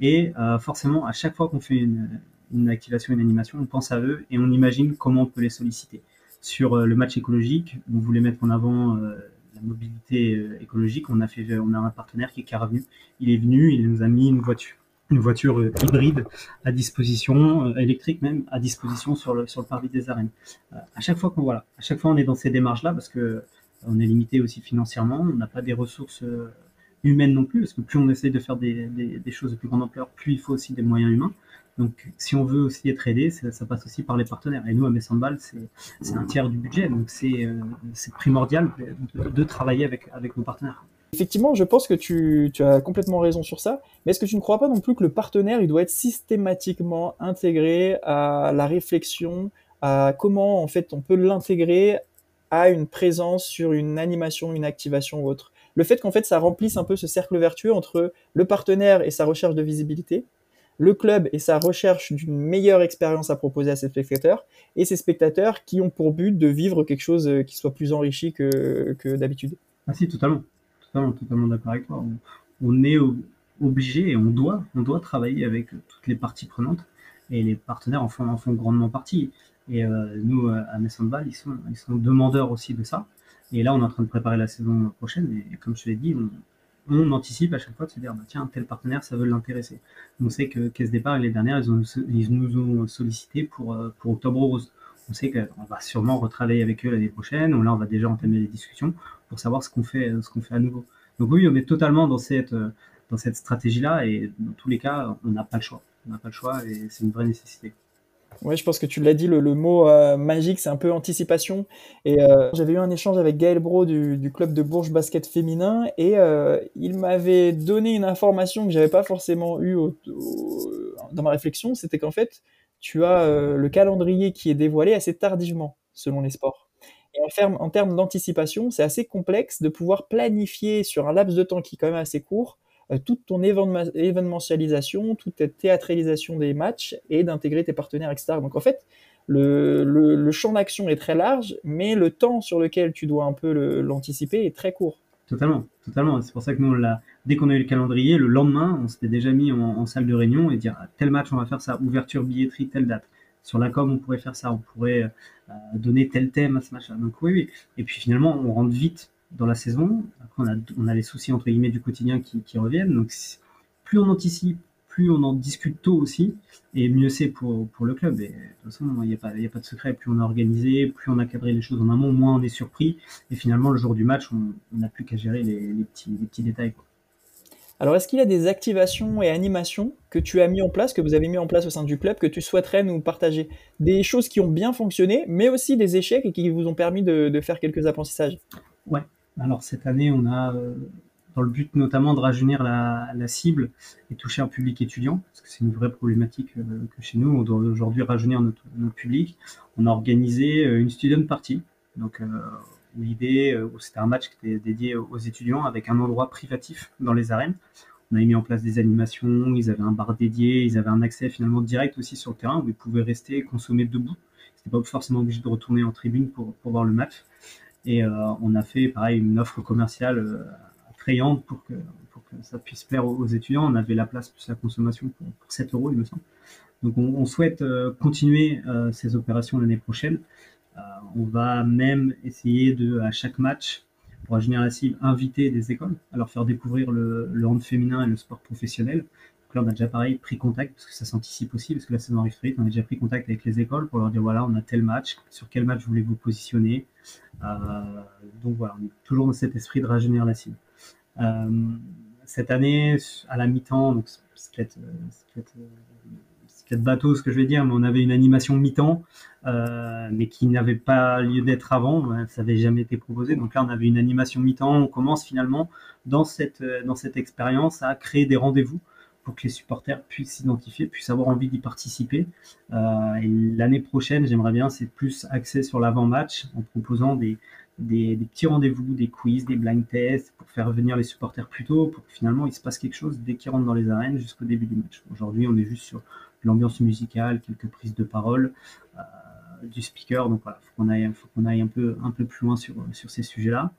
Et euh, forcément, à chaque fois qu'on fait une, une activation, une animation, on pense à eux et on imagine comment on peut les solliciter. Sur euh, le match écologique, on voulait mettre en avant euh, la mobilité euh, écologique. On a fait, on a un partenaire qui est Caravenu. Il est venu, il nous a mis une voiture, une voiture hybride à disposition, électrique même, à disposition sur le sur le parvis des arènes. à chaque fois qu'on voilà, à chaque fois on est dans ces démarches là parce que on est limité aussi financièrement, on n'a pas des ressources humaines non plus, parce que plus on essaye de faire des, des, choses de plus grande ampleur, plus il faut aussi des moyens humains. Donc, si on veut aussi être aidé, ça, passe aussi par les partenaires. Et nous, à Messambal, c'est un tiers du budget. Donc, c'est euh, primordial de, travailler avec, avec nos partenaires. Effectivement, je pense que tu, as complètement raison sur ça. Mais est-ce que tu ne crois pas non plus que le partenaire, il doit être systématiquement intégré à la réflexion, à comment en fait on peut l'intégrer à une présence sur une animation, une activation ou autre? Le fait qu'en fait ça remplisse un peu ce cercle vertueux entre le partenaire et sa recherche de visibilité, le club et sa recherche d'une meilleure expérience à proposer à ses spectateurs, et ses spectateurs qui ont pour but de vivre quelque chose euh, qui soit plus enrichi que, que d'habitude. Ah si, totalement. Totalement, totalement d'accord avec toi. On, est obligé et on doit, on doit travailler avec toutes les parties prenantes, et les partenaires en font, en font grandement partie. Et euh, nous, euh, à Messandball, ils sont, ils sont demandeurs aussi de ça. Et là, on est en train de préparer la saison prochaine, et comme je l'ai dit, on, anticipe à chaque fois de se dire bah, tiens tel partenaire ça veut l'intéresser. On sait que Caisse Départ l'année dernière ils, nous ont sollicité pour euh, pour Octobre Rose. On sait qu'on va sûrement retravailler avec eux l'année prochaine. Là on va déjà entamer les discussions pour savoir ce qu'on fait ce qu'on fait à nouveau. Donc oui on est totalement dans cette dans cette stratégie là et dans tous les cas on n'a pas le choix. On n'a pas le choix et c'est une vraie nécessité. Ouais, je pense que tu l'as dit, le, mot euh, magique, c'est un peu anticipation. Et euh, j'avais eu un échange avec Gaël Bro du, club de Bourges Basket Féminin et euh, il m'avait donné une information que j'avais pas forcément eue dans ma réflexion, c'était qu'en fait, tu as le calendrier qui est dévoilé assez tardivement selon les sports. Et en, termes d'anticipation, c'est assez complexe de pouvoir planifier sur un laps de temps qui est quand même assez court toute ton événementialisation, toute ta théâtralisation des matchs et d'intégrer tes partenaires, etc. Donc en fait, le, champ d'action est très large, mais le temps sur lequel tu dois un peu l'anticiper est très court. Totalement, totalement. C'est pour ça que nous, dès qu'on a eu le calendrier, le lendemain, on s'était déjà mis en, salle de réunion et dire ah, tel match, on va faire ça, ouverture, billetterie, telle date. Sur la com, on pourrait faire ça, on pourrait euh, donner tel thème à ce match-là. Donc oui, oui. Et puis finalement, on rentre vite dans la saison. Après, on a, on a les soucis entre guillemets du quotidien qui, qui reviennent. Donc, plus on anticipe, plus on en discute tôt aussi, et mieux c'est pour, pour le club. Et de toute façon, il n'y a, pas, a pas de secret. Plus on a organisé, plus on a cadré les choses en amont, moins on est surpris. Et finalement, le jour du match, on n'a plus qu'à gérer les, les, petits, les petits détails. Quoi. Alors, est-ce qu'il y a des activations et animations que tu as mis en place, que vous avez mis en place au sein du club, que tu souhaiterais nous partager? Des choses qui ont bien fonctionné, mais aussi des échecs et qui vous ont permis de, de faire quelques apprentissages Ouais, alors cette année, on a, euh, dans le but notamment de rajeunir la, cible et toucher un public étudiant, parce que c'est une vraie problématique euh, que chez nous, on doit aujourd'hui rajeunir notre, public. On a organisé euh, une student party, donc l'idée, c'était un match qui était dédié aux étudiants avec un endroit privatif dans les arènes. On a mis en place des animations, ils avaient un bar dédié, ils avaient un accès finalement direct aussi sur le terrain où ils pouvaient rester et consommer debout. C'était pas forcément obligé de retourner en tribune pour voir le match. Et euh, on a fait pareil une offre commerciale euh, attrayante pour que, pour ça puisse plaire aux, étudiants. On avait la place plus la consommation pour, 7 euros, il me semble. Donc on, souhaite euh, continuer ces opérations l'année prochaine. on va même essayer de, à chaque match, pour rajeunir la cible, inviter des écoles, à leur faire découvrir le, le féminin et le sport professionnel. Donc là, on a déjà pareil pris contact, parce que ça s'anticipe aussi, parce que la saison arrive très vite, on a déjà pris contact avec les écoles pour leur dire voilà, on a tel match, sur quel match voulez-vous positionner? Euh, donc voilà, on est toujours dans cet esprit de rajeunir la cible. Euh, cette année, à la mi-temps, donc c'est peut-être peut bateau ce que je vais dire, mais on avait une animation mi-temps, euh, mais qui n'avait pas lieu d'être avant, ça n'avait jamais été proposé. Donc là, on avait une animation mi-temps. On commence finalement dans cette, euh, dans cette expérience à créer des rendez-vous que les supporters puissent s'identifier, puissent avoir envie d'y participer. Euh, et l'année prochaine, j'aimerais bien, c'est plus axé sur l'avant-match en proposant des, petits rendez-vous, des quiz, des blind tests pour faire venir les supporters plus tôt, pour que finalement il se passe quelque chose dès qu'ils rentrent dans les arènes jusqu'au début du match. Aujourd'hui, on est juste sur l'ambiance musicale, quelques prises de parole euh, du speaker. Donc voilà, faut qu'on aille, aille un peu, plus loin sur ces sujets-là.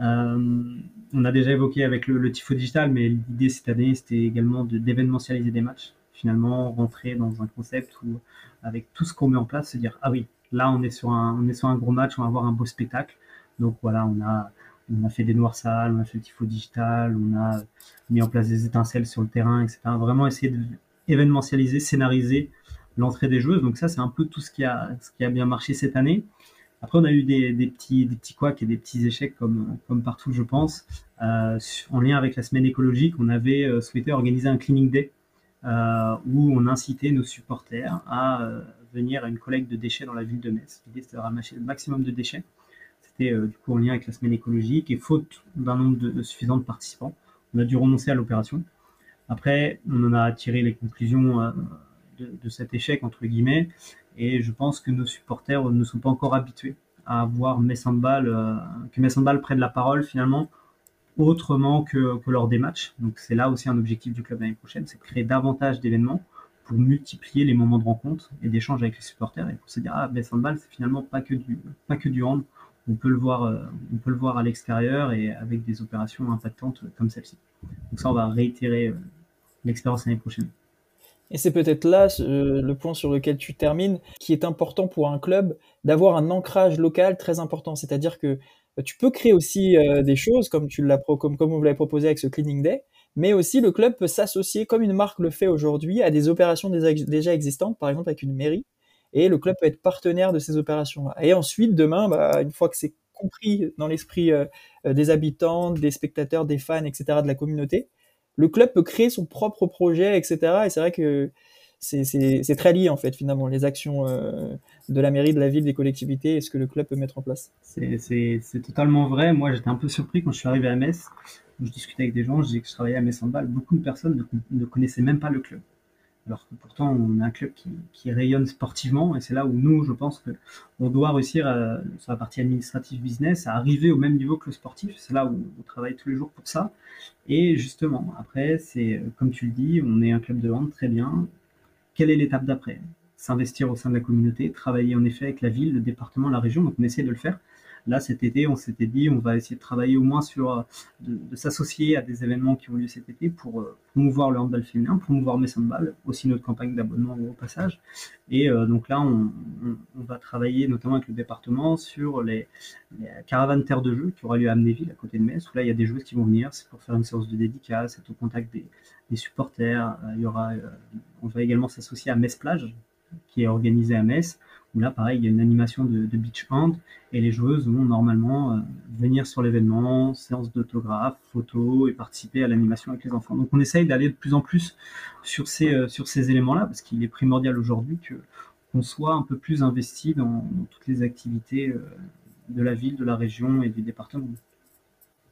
Euh, on a déjà évoqué avec le, tifo digital, mais l'idée cette année, c'était également d'événementialiser des matchs. Finalement, rentrer dans un concept où, avec tout ce qu'on met en place, se dire ah oui, là on est sur un, on est sur un gros match, on va avoir un beau spectacle. Donc voilà, on a, on a fait des noirs sales, on a fait le tifo digital, on a mis en place des étincelles sur le terrain, etc. Vraiment essayer de événementialiser, scénariser l'entrée des joueuses. Donc ça, c'est un peu tout ce qui a, ce qui a bien marché cette année. Après, on a eu des, petits, des petits couacs et des petits échecs comme, comme partout, je pense. Euh, en lien avec la semaine écologique, on avait euh, souhaité organiser un cleaning day euh, où on incitait nos supporters à venir à une collecte de déchets dans la ville de Metz. L'idée, c'était de ramasser le maximum de déchets. C'était du coup en lien avec la semaine écologique et faute d'un nombre suffisant de participants, on a dû renoncer à l'opération. Après, on en a tiré les conclusions euh, de, cet échec, entre guillemets, et je pense que nos supporters ne sont pas encore habitués à voir Messambal, euh, que Messambal prenne la parole finalement autrement que, lors des matchs. Donc c'est là aussi un objectif du club l'année prochaine, c'est de créer davantage d'événements pour multiplier les moments de rencontre et d'échange avec les supporters et pour se dire ah Messambal c'est finalement pas que du pas que du hand, on peut le voir euh, on peut le voir à l'extérieur et avec des opérations impactantes comme celle-ci. Donc ça on va réitérer l'expérience l'année prochaine. Et c'est peut-être là le point sur lequel tu termines, qui est important pour un club d'avoir un ancrage local très important. C'est-à-dire que euh, tu peux créer aussi euh, des choses comme tu l'as comme vous l'avez proposé avec ce cleaning day, mais aussi le club peut s'associer comme une marque le fait aujourd'hui à des opérations déjà existantes, par exemple avec une mairie, et le club peut être partenaire de ces opérations-là. Et ensuite, demain, bah, une fois que c'est compris dans l'esprit euh, des habitants, des spectateurs, des fans, etc., de la communauté, le club peut créer son propre projet, etc. Et c'est vrai que c'est très lié en fait finalement les actions euh, de la mairie, de la ville, des collectivités et ce que le club peut mettre en place. C'est totalement vrai. Moi j'étais un peu surpris quand je suis arrivé à Metz. Je discutais avec des gens, je disais que je travaillais à Metz en balle. Beaucoup de personnes ne connaissaient même pas le club alors que pourtant on a un club qui, rayonne sportivement et c'est là où nous je pense que on doit réussir à, sur la partie administrative business à arriver au même niveau que le sportif. C'est là où on travaille tous les jours pour ça. Et justement après c'est comme tu le dis on est un club de hand très bien. Quelle est l'étape d'après? S'investir au sein de la communauté travailler en effet avec la ville le département la région. Donc on essaie de le faire Là, cet été, on s'était dit, on va essayer de travailler au moins sur, euh, de, s'associer à des événements qui ont lieu cet été pour euh, promouvoir le handball féminin, promouvoir mes handball, aussi notre campagne d'abonnement au passage. Et euh, donc là, on, va travailler notamment avec le département sur les, caravanes terre de jeu qui aura lieu à Amnéville, à côté de Metz, où là, il y a des joueuses qui vont venir, c'est pour faire une séance de dédicace, être au contact des, supporters. il y aura, on va également s'associer à Metz qui est organisée à Metz, où là, pareil, il y a une animation de, beach hand et les joueuses vont normalement euh, venir sur l'événement, séance d'autographe, photos et participer à l'animation avec les enfants. Donc on essaye d'aller de plus en plus sur ces, euh, ces éléments-là parce qu'il est primordial aujourd'hui qu'on soit un peu plus investi dans, toutes les activités euh, de la ville, de la région et du département.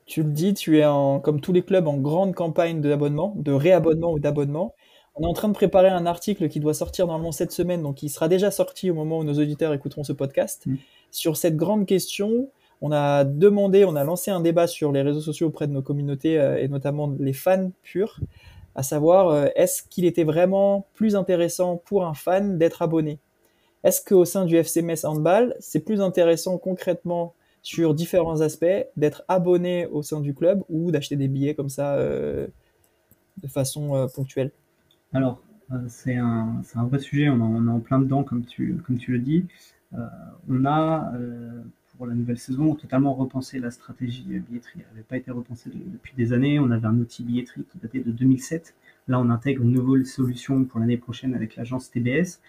Tu le dis, tu es comme tous les clubs en grande campagne d'abonnement, de réabonnement ou d'abonnement. On est en train de préparer un article qui doit sortir normalement cette semaine, donc il sera déjà sorti au moment où nos auditeurs écouteront ce podcast. Mm. Sur cette grande question, on a demandé, on a lancé un débat sur les réseaux sociaux auprès de nos communautés euh, et notamment les fans purs, à savoir euh, est-ce qu'il était vraiment plus intéressant pour un fan d'être abonné? Est-ce qu'au sein du FCMS Handball, c'est plus intéressant concrètement sur différents aspects d'être abonné au sein du club ou d'acheter des billets comme ça euh, de façon ponctuelle? Alors, euh, c'est un, vrai sujet, on, est en plein dedans, comme tu, comme tu le dis. Euh, on a, euh, pour la nouvelle saison totalement repensé la stratégie billetterie. Elle n'avait pas été repensée depuis des années. On avait un outil billetterie qui datait de 2007 Là, on intègre une nouvelle solution pour l'année prochaine avec l'agence TBS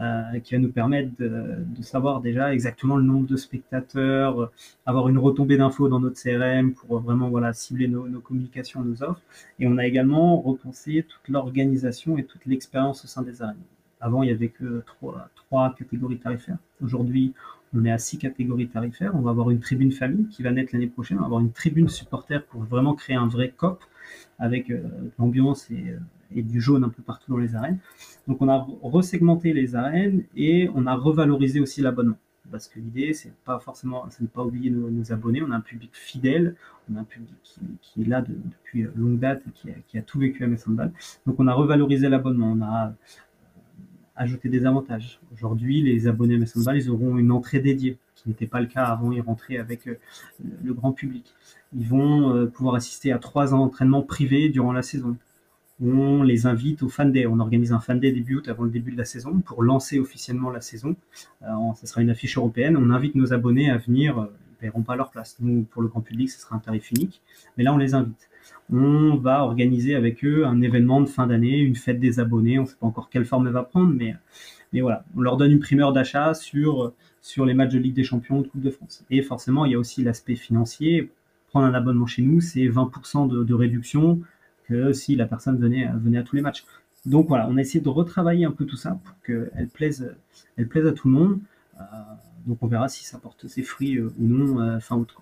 euh, qui va nous permettre de, savoir déjà exactement le nombre de spectateurs, avoir une retombée d'infos dans notre CRM pour vraiment voilà, cibler nos, communications, nos offres. Et on a également repensé toute l'organisation et toute l'expérience au sein des arènes. Avant, il n'y avait que trois, trois catégories tarifaires. Aujourd'hui, on est à six catégories tarifaires. On va avoir une tribune famille qui va naître l'année prochaine. On va avoir une tribune supporter pour vraiment créer un vrai COP avec euh, l'ambiance euh, et, du jaune un peu partout dans les arènes. Donc on a resegmenté les arènes et on a revalorisé aussi l'abonnement. Parce que l'idée, c'est pas forcément, c'est pas oublier nos, abonnés. On a un public fidèle, on a un public qui, est là depuis longue date et qui a, tout vécu à Messandal. Donc on a revalorisé l'abonnement. Ajouté des avantages. Aujourd'hui, les abonnés à Messandal, ils auront une entrée dédiée qui n'était pas le cas avant, ils rentraient avec euh, le grand public. Ils vont euh, pouvoir assister à trois entraînements privés durant la saison. On les invite au Fan Day. On organise un Fan Day début août avant le début de la saison pour lancer officiellement la saison. Euh, ce sera une affiche européenne. On invite nos abonnés à venir. Ils ne paieront pas leur place. Nous, pour le grand public, ce sera un tarif unique. Mais là, on les invite. On va organiser avec eux un événement de fin d'année, une fête des abonnés. On ne sait pas encore quelle forme elle va prendre, mais, voilà. On leur donne une primeur d'achat sur les matchs de Ligue des Champions ou de Coupe de France. Et forcément, il y a aussi l'aspect financier. Prendre un abonnement chez nous, c'est 20% de, réduction que si la personne venait, à tous les matchs. Donc voilà, on a essayé de retravailler un peu tout ça pour qu'elle plaise, elle plaise à tout le monde. Euh, donc on verra si ça porte ses fruits euh, ou non euh, fin août.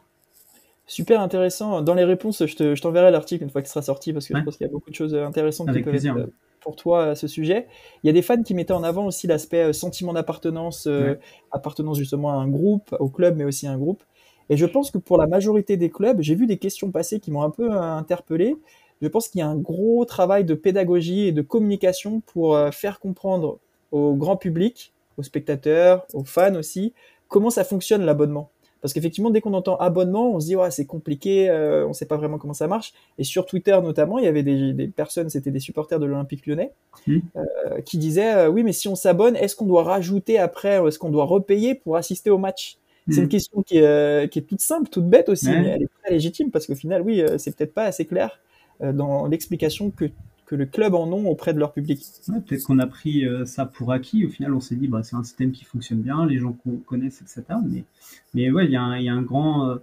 Super intéressant. Dans les réponses, je t'enverrai l'article une fois qu'il sera sorti parce que je pense qu'il y a beaucoup de choses intéressantes Avec plaisir pour toi à ce sujet. Il y a des fans qui mettaient en avant aussi l'aspect euh, sentiment d'appartenance, euh, appartenance justement à un groupe, au club, mais aussi à un groupe. Et je pense que pour la majorité des clubs, j'ai vu des questions passer qui m'ont un peu euh, interpellé. Je pense qu'il y a un gros travail de pédagogie et de communication pour faire comprendre au grand public, aux spectateurs, aux fans aussi, comment ça fonctionne l'abonnement. Parce qu'effectivement, dès qu'on entend abonnement, on se dit ouais, c'est compliqué, euh, on ne sait pas vraiment comment ça marche. Et sur Twitter notamment, il y avait des, personnes, c'était des supporters de l'Olympique Lyonnais, mmh. euh, qui disaient euh, oui, mais si on s'abonne, est-ce qu'on doit rajouter après, est-ce qu'on doit repayer pour assister au match? C'est une mmh. question qui est, qui est, toute simple, toute bête aussi, mais elle est très légitime parce qu'au final, oui, c'est peut-être pas assez clair dans l'explication que que le club en ont auprès de leur public. Peut-être qu'on a pris euh, ça pour acquis. Au final, on s'est dit, bah, c'est un système qui fonctionne bien, les gens qu'on connaissent, etc. Mais, mais il y, a un grand, euh,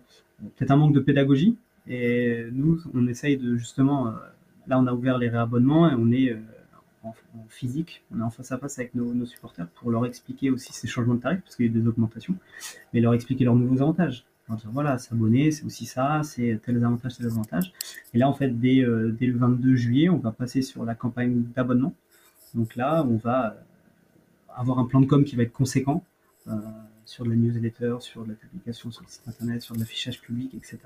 peut-être un manque de pédagogie. Et nous, on essaye de justement, euh, là, on a ouvert les réabonnements et on est en, physique, on est en face à face avec nos, nos supporters pour leur expliquer aussi ces changements de tarifs, parce qu'il y a eu des augmentations, mais leur expliquer leurs nouveaux avantages voilà, s'abonner, c'est aussi ça, c'est tels avantages, tels avantages. Et là, en fait, dès, euh, dès, le 22 juillet, on va passer sur la campagne d'abonnement. Donc là, on va euh, avoir un plan de com qui va être conséquent euh, sur la newsletter, sur la publication sur le site internet, sur l'affichage public, etc.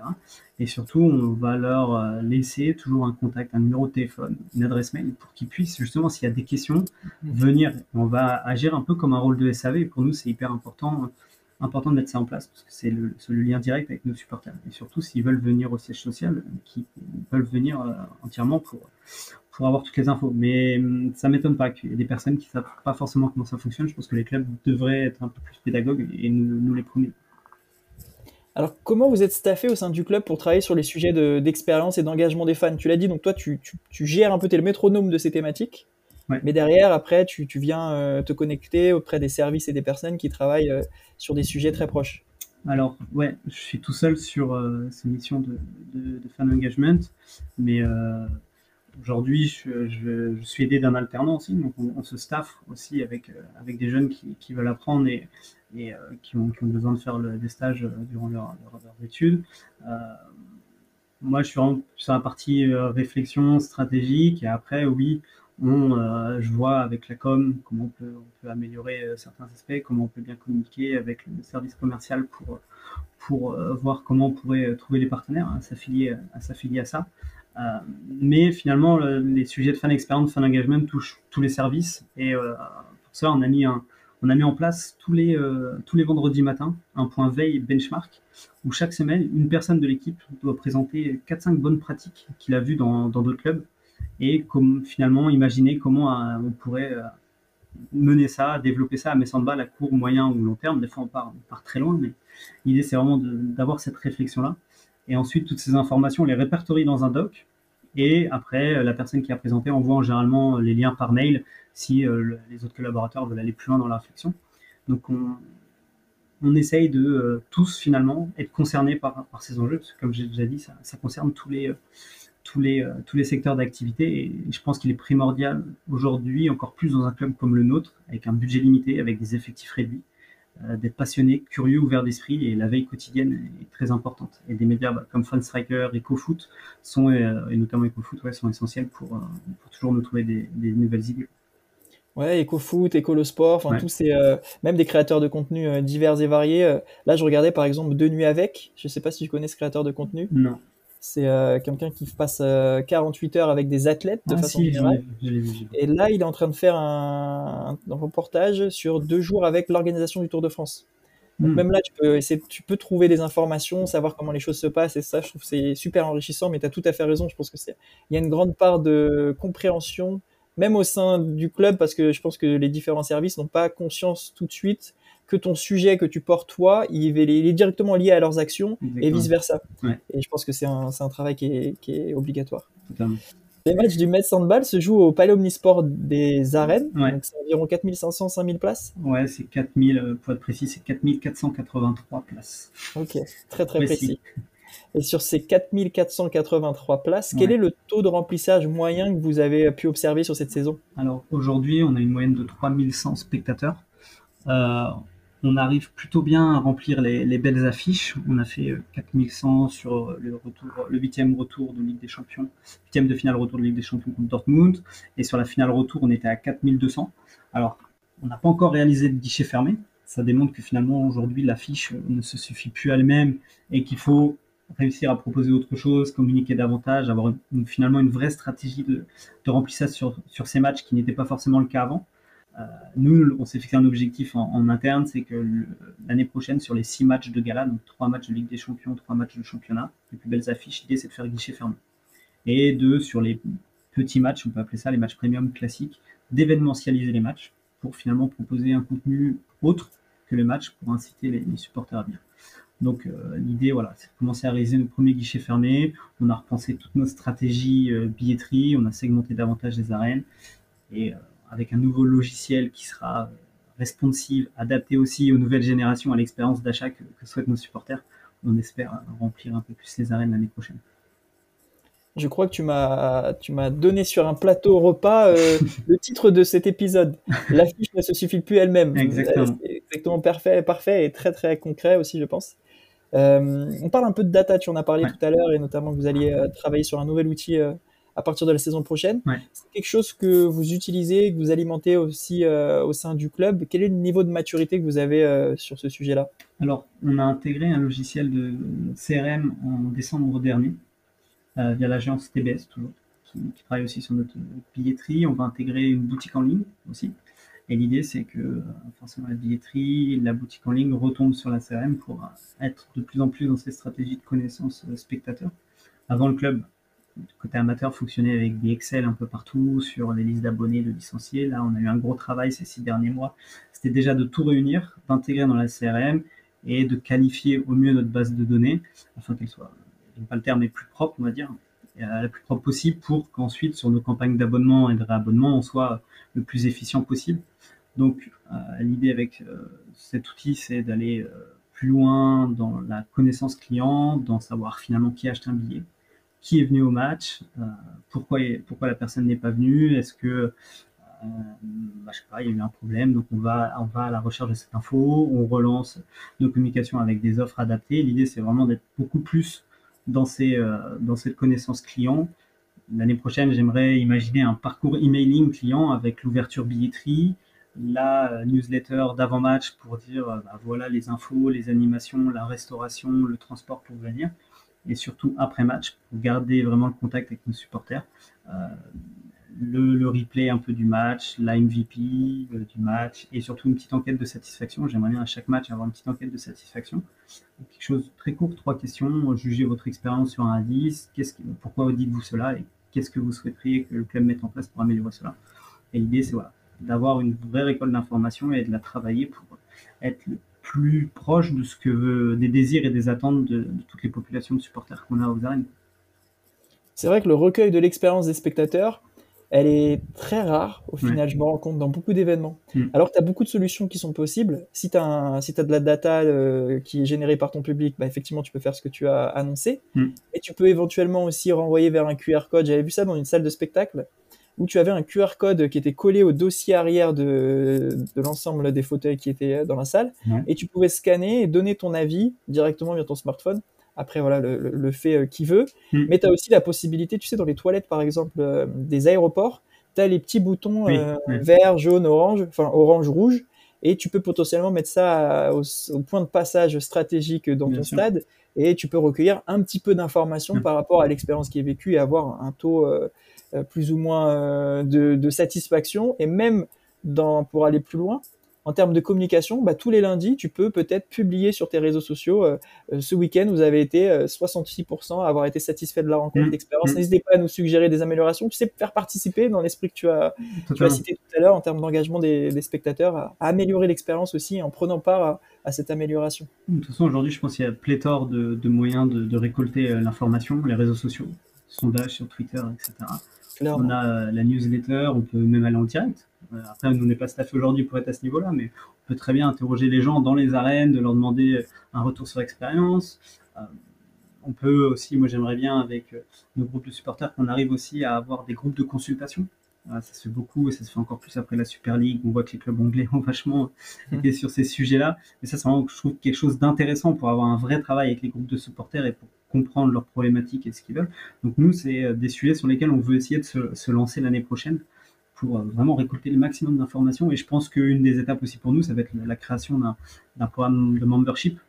Et surtout, on va leur laisser toujours un contact, un numéro de téléphone, une adresse mail pour qu'ils puissent, justement, s'il y a des questions, venir. On va agir un peu comme un rôle de SAV. Pour nous, c'est hyper important important de mettre ça en place parce que c'est le, lien direct avec nos supporters. Et surtout, s'ils veulent venir au siège social, qui peuvent venir euh, entièrement pour, pour avoir toutes les infos. Mais hum, ça m'étonne pas qu'il y ait des personnes qui ne savent pas forcément comment ça fonctionne. Je pense que les clubs devraient être un peu plus pédagogues et nous, les promener. Alors, comment vous êtes staffé au sein du club pour travailler sur les sujets d'expérience et d'engagement des fans? Tu l'as dit, donc toi, tu, tu, tu, gères un peu, tu es le métronome de ces thématiques. Mais derrière, après, tu, viens euh, te connecter auprès des services et des personnes qui travaillent euh, sur des sujets très proches. Alors, ouais, je suis tout seul sur euh, ces missions de, fan engagement, mais aujourd'hui, je, suis aidé d'un alternant aussi, donc on, se staff aussi avec, avec des jeunes qui, veulent apprendre et, et qui, ont, qui, ont, besoin de faire des stages durant leurs études. moi, je suis sur la partie réflexion stratégique, et après, oui, euh, je vois avec la com comment on peut, améliorer euh, certains aspects, comment on peut bien communiquer avec le service commercial pour, euh, voir comment on pourrait trouver les partenaires à s'affilier à, à ça. mais finalement, les sujets de fan experience, fan engagement touchent tous les services et pour ça, on a mis un, on a mis en place tous les, tous les vendredis matins un point veille benchmark où chaque semaine, une personne de l'équipe doit présenter 4-5 bonnes pratiques qu'il a vues dans d'autres clubs et finalement imaginer comment euh, on pourrait euh, mener ça, développer ça à mes handball à court, moyen ou long terme. Des fois, on part, très loin, mais l'idée, c'est vraiment d'avoir cette réflexion-là. Et ensuite, toutes ces informations, on les répertorie dans un doc. Et après, la personne qui a présenté envoie généralement les liens par mail si euh, les autres collaborateurs veulent aller plus loin dans la réflexion. Donc, on, essaye de euh, tous finalement être concernés par, ces enjeux, parce que comme j'ai déjà dit, ça, concerne tous les, euh, tous les, euh, tous les secteurs d'activité, et je pense qu'il est primordial aujourd'hui, encore plus dans un club comme le nôtre, avec un budget limité, avec des effectifs réduits, d'être passionné, curieux, ouvert d'esprit, et la veille quotidienne est très importante. Et des médias bah, comme Striker, EcoFoot, sont, et notamment EcoFoot, ouais, sont essentiels pour, pour toujours nous trouver des, des nouvelles idées. Ouais, EcoFoot, Sport, enfin tous ces, euh, même des créateurs de contenu euh, divers et variés. Euh. là, je regardais par exemple Deux Nuits avec. Je sais pas si tu connais ce créateur de contenu. Non. C'est quelqu'un qui passe 48 heures avec des athlètes de ah, façon générale. Et là, il est en train de faire un, reportage sur deux jours avec l'organisation du Tour de France. Donc hmm. même là, tu peux, tu peux trouver des informations, savoir comment les choses se passent, et ça, je trouve c'est super enrichissant, mais tu as tout à fait raison, je pense que c'est, il y a une grande part de compréhension même au sein du club, parce que je pense que les différents services n'ont pas conscience tout de suite que ton sujet que tu portes toi, il est, directement lié à leurs actions et vice versa. Et je pense que c'est un, un, travail qui est, qui est obligatoire. Les matchs du Metz Handball se jouent au Palais Omnisport des Arènes. Donc c'est environ 4500, 5000 places. Ouais, c'est 4000, euh, pour être précis, c'est 4483 places. Ok, très très précis. Et sur ces 4483 places, quel est le taux de remplissage moyen que vous avez pu observer sur cette saison? Alors aujourd'hui, on a une moyenne de 3100 spectateurs. Euh, on arrive plutôt bien à remplir les, belles affiches. On a fait 4100 euh, sur le retour, le huitième retour de Ligue des Champions, huitième de finale retour de Ligue des Champions contre Dortmund. Et sur la finale retour, on était à 4200. Alors, on n'a pas encore réalisé de guichet fermé. Ça démontre que finalement, aujourd'hui, l'affiche ne se suffit plus elle-même et qu'il faut réussir à proposer autre chose, communiquer davantage, avoir finalement une vraie stratégie de, remplissage sur, sur, ces matchs qui n'était pas forcément le cas avant. Euh, nous, on s'est fixé un objectif en, interne, c'est que l'année prochaine, sur les six matchs de gala, donc trois matchs de Ligue des Champions, trois matchs de championnat, les plus belles affiches, l'idée c'est de faire guichet fermé. Et de, sur les petits matchs, on peut appeler ça les matchs premium classiques, d'événementialiser les matchs pour finalement proposer un contenu autre que les matchs pour inciter les, supporters à venir. Donc euh, l'idée, voilà, c'est de commencer à réaliser nos premiers guichets fermés. On a repensé toutes nos stratégies euh, billetterie, on a segmenté davantage les arènes et avec un nouveau logiciel qui sera responsive, adapté aussi aux nouvelles générations, à l'expérience d'achat que, souhaitent nos supporters, on espère remplir un peu plus les arènes l'année prochaine. Je crois que tu m'as tu m'as donné sur un plateau repas le titre de cet épisode. L'affiche ne se suffit plus elle-même. Exactement. Exactement parfait, parfait et très très concret aussi, je pense. Euh, on parle un peu de data, tu en as parlé tout à l'heure, et notamment que vous alliez euh, travailler sur un nouvel outil euh, à partir de la saison prochaine. C'est quelque chose que vous utilisez, que vous alimentez aussi au sein du club. Quel est le niveau de maturité que vous avez sur ce sujet-là? Alors, on a intégré un logiciel de CRM en décembre dernier, via l'agence TBS toujours, qui, qui, travaille aussi sur notre billetterie. On va intégrer une boutique en ligne aussi. Et l'idée, c'est que euh, forcément la billetterie, la boutique en ligne retombe sur la CRM pour euh, être de plus en plus dans ces stratégies de connaissance euh, spectateurs. Avant, le club, côté amateur, fonctionnait avec des Excel un peu partout, sur les listes d'abonnés, de licenciés. Là, on a eu un gros travail ces six derniers mois. C'était déjà de tout réunir, d'intégrer dans la CRM et de qualifier au mieux notre base de données afin qu'elle soit, pas le terme, mais plus propre, on va dire, la plus propre possible pour qu'ensuite, sur nos campagnes d'abonnement et de réabonnement, on soit le plus efficient possible. Donc, euh, l'idée avec euh, cet outil, c'est d'aller euh, plus loin dans la connaissance client, dans savoir finalement qui a acheté un billet, qui est venu au match, pourquoi, pourquoi la personne n'est pas venue, est-ce que bah, je sais pas, il y a eu un problème, donc on va, on va à la recherche de cette info, on relance nos communications avec des offres adaptées. L'idée, c'est vraiment d'être beaucoup plus dans, ces, dans cette connaissance client. L'année prochaine, j'aimerais imaginer un parcours emailing client avec l'ouverture billetterie, la euh, newsletter d'avant-match pour dire euh, bah, voilà les infos, les animations, la restauration, le transport pour venir. Et surtout après-match, pour garder vraiment le contact avec nos supporters. Euh, le, replay un peu du match, la MVP du match et surtout une petite enquête de satisfaction. J'aimerais bien à chaque match avoir une petite enquête de satisfaction. quelque chose très court, trois questions. Jugez votre expérience sur un indice. pourquoi dites-vous cela et qu'est-ce que vous souhaiteriez que le club mette en place pour améliorer cela? Et l'idée, c'est voilà, d'avoir une vraie récolte d'informations et de la travailler pour être le plus proche de ce que veut, des désirs et des attentes de, toutes les populations de supporters qu'on a aux arènes. C'est vrai que le recueil de l'expérience des spectateurs, elle est très rare. Au final, je me rends compte dans beaucoup d'événements. Mm. Alors que tu as beaucoup de solutions qui sont possibles. Si tu as, si as de la data euh, qui est générée par ton public, bah, effectivement, tu peux faire ce que tu as annoncé. Mm. Et tu peux éventuellement aussi renvoyer vers un QR code. J'avais vu ça dans une salle de spectacle où tu avais un QR code qui était collé au dossier arrière de, de l'ensemble des fauteuils qui étaient dans la salle. Et tu pouvais scanner et donner ton avis directement via ton smartphone. Après, voilà, le, le fait euh, qui veut. Hmm. Mais tu as aussi la possibilité, tu sais, dans les toilettes, par exemple, euh, des aéroports, tu as les petits boutons euh, vert, jaune, orange, enfin orange, rouge. Et tu peux potentiellement mettre ça au, point de passage stratégique dans ton stade. Et tu peux recueillir un petit peu d'informations hmm. par rapport à l'expérience qui est vécue et avoir un taux plus ou moins de, de, satisfaction. Et même dans, pour aller plus loin, en termes de communication, bah, tous les lundis, tu peux peut-être publier sur tes réseaux sociaux euh, euh, ce week-end, vous avez été 66% euh, à avoir été satisfait de la rencontre, mmh. d'expérience. Mmh. N'hésitez pas à nous suggérer des améliorations. Tu sais, faire participer dans l'esprit que tu as, tu as, cité tout à l'heure en termes d'engagement des, spectateurs à, améliorer l'expérience aussi en prenant part à, cette amélioration. De toute façon, aujourd'hui, je pense qu'il y a pléthore de, moyens de, récolter l'information, les réseaux sociaux, sondages sur Twitter, etc. On a la newsletter, on peut même aller en direct. Euh, après, nous, on n'est pas staffé aujourd'hui pour être à ce niveau-là, mais on peut très bien interroger les gens dans les arènes, de leur demander un retour sur expérience. Euh, on peut aussi, moi j'aimerais bien avec euh, nos groupes de supporters qu'on arrive aussi à avoir des groupes de consultation. ça se fait beaucoup et ça se fait encore plus après la Super League. On voit que les clubs anglais ont vachement mmh. été sur ces sujets-là. Mais ça, c'est vraiment, je trouve, quelque chose d'intéressant pour avoir un vrai travail avec les groupes de supporters et pour comprendre leurs problématiques et ce qu'ils veulent. Donc nous, c'est des sujets sur lesquels on veut essayer de se lancer l'année prochaine pour euh, vraiment récolter le maximum d'informations. Et je pense qu'une des étapes aussi pour nous, ça va être la création d'un programme de membership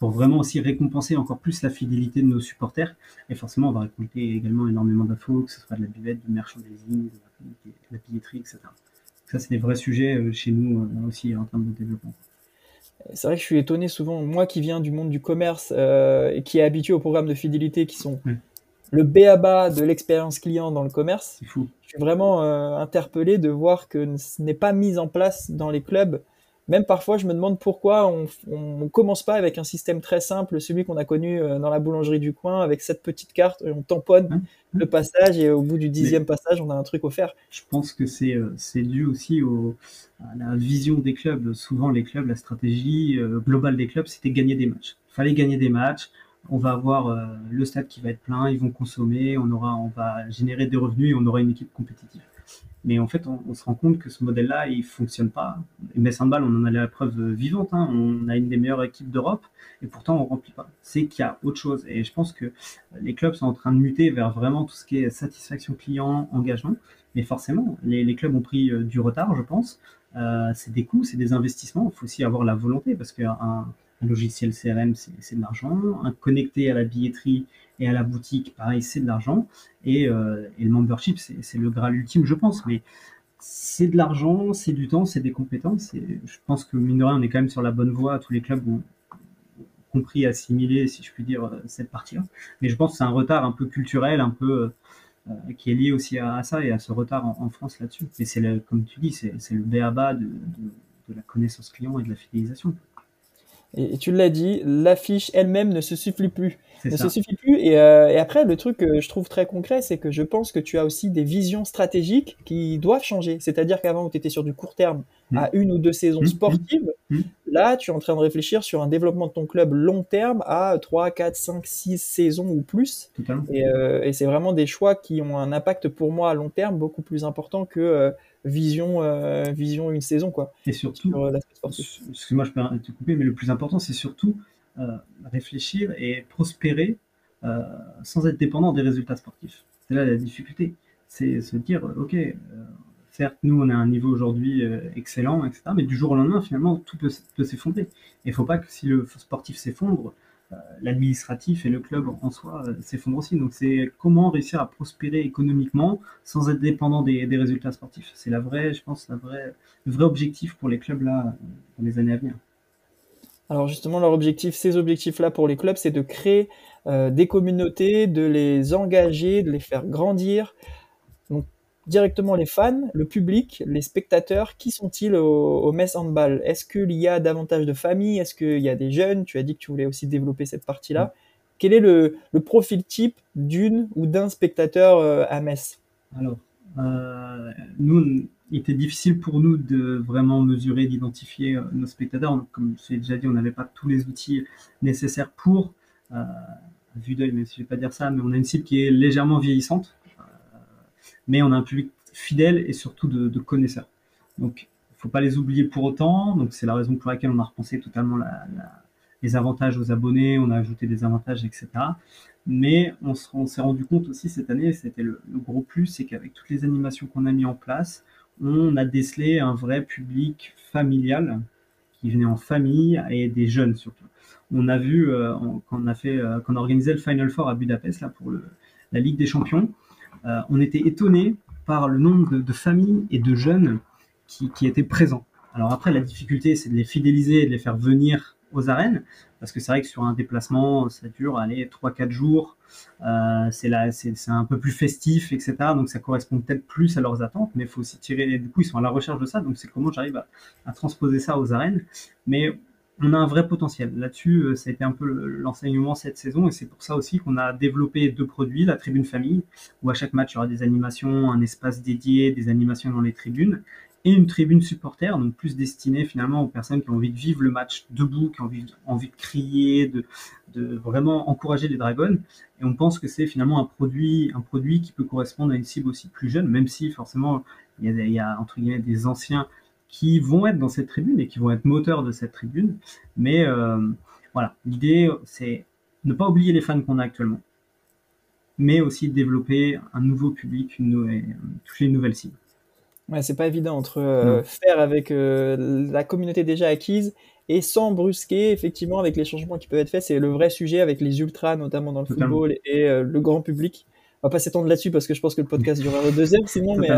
pour vraiment aussi récompenser encore plus la fidélité de nos supporters. Et forcément, on va récolter également énormément d'infos, que ce soit de la buvette, du merchandising, de la billetterie, etc. Ça, c'est des vrais sujets euh, chez nous euh, aussi en termes de développement. C'est vrai que je suis étonné souvent, moi qui viens du monde du commerce et qui est habitué aux programmes de fidélité qui sont le béaba de l'expérience client dans le commerce. Je suis vraiment euh, interpellé de voir que ce n'est pas mis en place dans les clubs. Même parfois, je me demande pourquoi on ne commence pas avec un système très simple, celui qu'on a connu euh, dans la boulangerie du coin, avec cette petite carte, et on tamponne hein le passage, et au bout du dixième passage, on a un truc offert. Je pense que c'est euh, dû aussi à la vision des clubs. Souvent, les clubs, la stratégie globale des clubs, c'était gagner des matchs. Il fallait gagner des matchs on va avoir euh, le stade qui va être plein, ils vont consommer, on aura, on va générer des revenus et on aura une équipe compétitive. Mais en fait, on, se rend compte que ce modèle-là, il fonctionne pas. Et Metz Handball, on en a la preuve vivante. Hein. On a une des meilleures équipes d'Europe et pourtant on remplit pas. C'est qu'il y a autre chose. Et je pense que les clubs sont en train de muter vers vraiment tout ce qui est satisfaction client, engagement. Mais forcément, les, clubs ont pris euh, du retard, je pense. Euh, c'est des coûts, c'est des investissements. Il faut aussi avoir la volonté parce qu'un un logiciel CRM, c'est de l'argent. Un connecté à la billetterie et à la boutique, pareil, c'est de l'argent. Et, euh, le membership, c'est le graal ultime, je pense. Mais c'est de l'argent, c'est du temps, c'est des compétences. Et je pense que, mine de rien, on est quand même sur la bonne voie. Tous les clubs ont compris, assimilé, si je puis dire, cette partie-là. Mais je pense que c'est un retard un peu culturel, un peu... Euh, qui est lié aussi à, ça et à ce retard en, France là-dessus. Et c'est, comme tu dis, c'est, le béaba de, de la connaissance client et de la fidélisation. Et, tu l'as dit, l'affiche elle-même ne se suffit plus. Ne se suffit plus. Et, euh, et, après, le truc que je trouve très concret, c'est que je pense que tu as aussi des visions stratégiques qui doivent changer. C'est-à-dire qu'avant, tu étais sur du court terme mmh. à une ou deux saisons mmh. sportives. Mmh. Là, tu es en train de réfléchir sur un développement de ton club long terme à 3, 4, 5, 6 saisons ou plus. Et, euh, et c'est vraiment des choix qui ont un impact pour moi à long terme beaucoup plus important que euh, vision, euh, vision une saison, quoi. Et surtout, sur euh, excuse-moi, je peux te couper, mais le plus important, c'est surtout euh, réfléchir et prospérer sans être dépendant des résultats sportifs. C'est là la difficulté. C'est se dire, ok, certes, nous, on a un niveau aujourd'hui excellent, etc., mais du jour au lendemain, finalement, tout peut, peut s'effondrer. Et il ne faut pas que si le sportif s'effondre, l'administratif et le club en soi euh, s'effondrent aussi. Donc c'est comment réussir à prospérer économiquement sans être dépendant des, résultats sportifs. C'est la vraie, je pense, la vraie, le vrai objectif pour les clubs là dans les années à venir. Alors justement, leur objectif, ces objectifs-là pour les clubs, c'est de créer euh, des communautés, de les engager, de les faire grandir. Directement les fans, le public, les spectateurs, qui sont-ils au, au Metz Handball? Est-ce qu'il y a davantage de familles? Est-ce qu'il y a des jeunes? Tu as dit que tu voulais aussi développer cette partie-là. Quel est le, le profil type d'une ou d'un spectateur euh, à Metz? Alors, euh, nous, il était difficile pour nous de vraiment mesurer, d'identifier euh, nos spectateurs. Comme je l'ai déjà dit, on n'avait pas tous les outils nécessaires pour, euh, à vue d'œil, mais si je ne vais pas dire ça, mais on a une cible qui est légèrement vieillissante, mais on a un public fidèle et surtout de, connaisseurs. Donc, il ne faut pas les oublier pour autant. Donc, c'est la raison pour laquelle on a repensé totalement les avantages aux abonnés, on a ajouté des avantages, etc. Mais on, s'est rendu compte aussi cette année, c'était le, le, gros plus, c'est qu'avec toutes les animations qu'on a mis en place, on a décelé un vrai public familial qui venait en famille et des jeunes surtout. On a vu euh, quand on a fait, euh, quand organisé le Final Four à Budapest là pour la Ligue des Champions, euh, on était étonné par le nombre de, familles et de jeunes qui, étaient présents. Alors après, la difficulté, c'est de les fidéliser et de les faire venir aux arènes, parce que c'est vrai que sur un déplacement, ça dure, allez, 3-4 jours, euh, c'est un peu plus festif, etc. Donc ça correspond peut-être plus à leurs attentes, mais il faut aussi tirer, du coup, ils sont à la recherche de ça, donc c'est comment j'arrive à, à, transposer ça aux arènes. Mais on a un vrai potentiel. Là-dessus, euh, ça a été un peu l'enseignement cette saison, et c'est pour ça aussi qu'on a développé deux produits, la tribune famille, où à chaque match, il y aura des animations, un espace dédié, des animations dans les tribunes, et une tribune supporter, donc plus destinée finalement aux personnes qui ont envie de vivre le match debout, qui ont envie, de crier, de, de vraiment encourager les Dragons. Et on pense que c'est finalement un produit, un produit qui peut correspondre à une cible aussi plus jeune, même si forcément il y a, il y a entre guillemets des anciens qui vont être dans cette tribune et qui vont être moteurs de cette tribune. Mais euh, voilà, l'idée c'est ne pas oublier les fans qu'on a actuellement, mais aussi développer un nouveau public, une nouvelle, toucher une nouvelle cible. Ouais, c'est pas évident entre euh, mmh. faire avec euh, la communauté déjà acquise et sans brusquer, effectivement, avec les changements qui peuvent être faits. C'est le vrai sujet avec les ultras, notamment dans le Totalement. football et euh, le grand public. On va pas s'étendre là-dessus parce que je pense que le podcast durera deux heures sinon, mais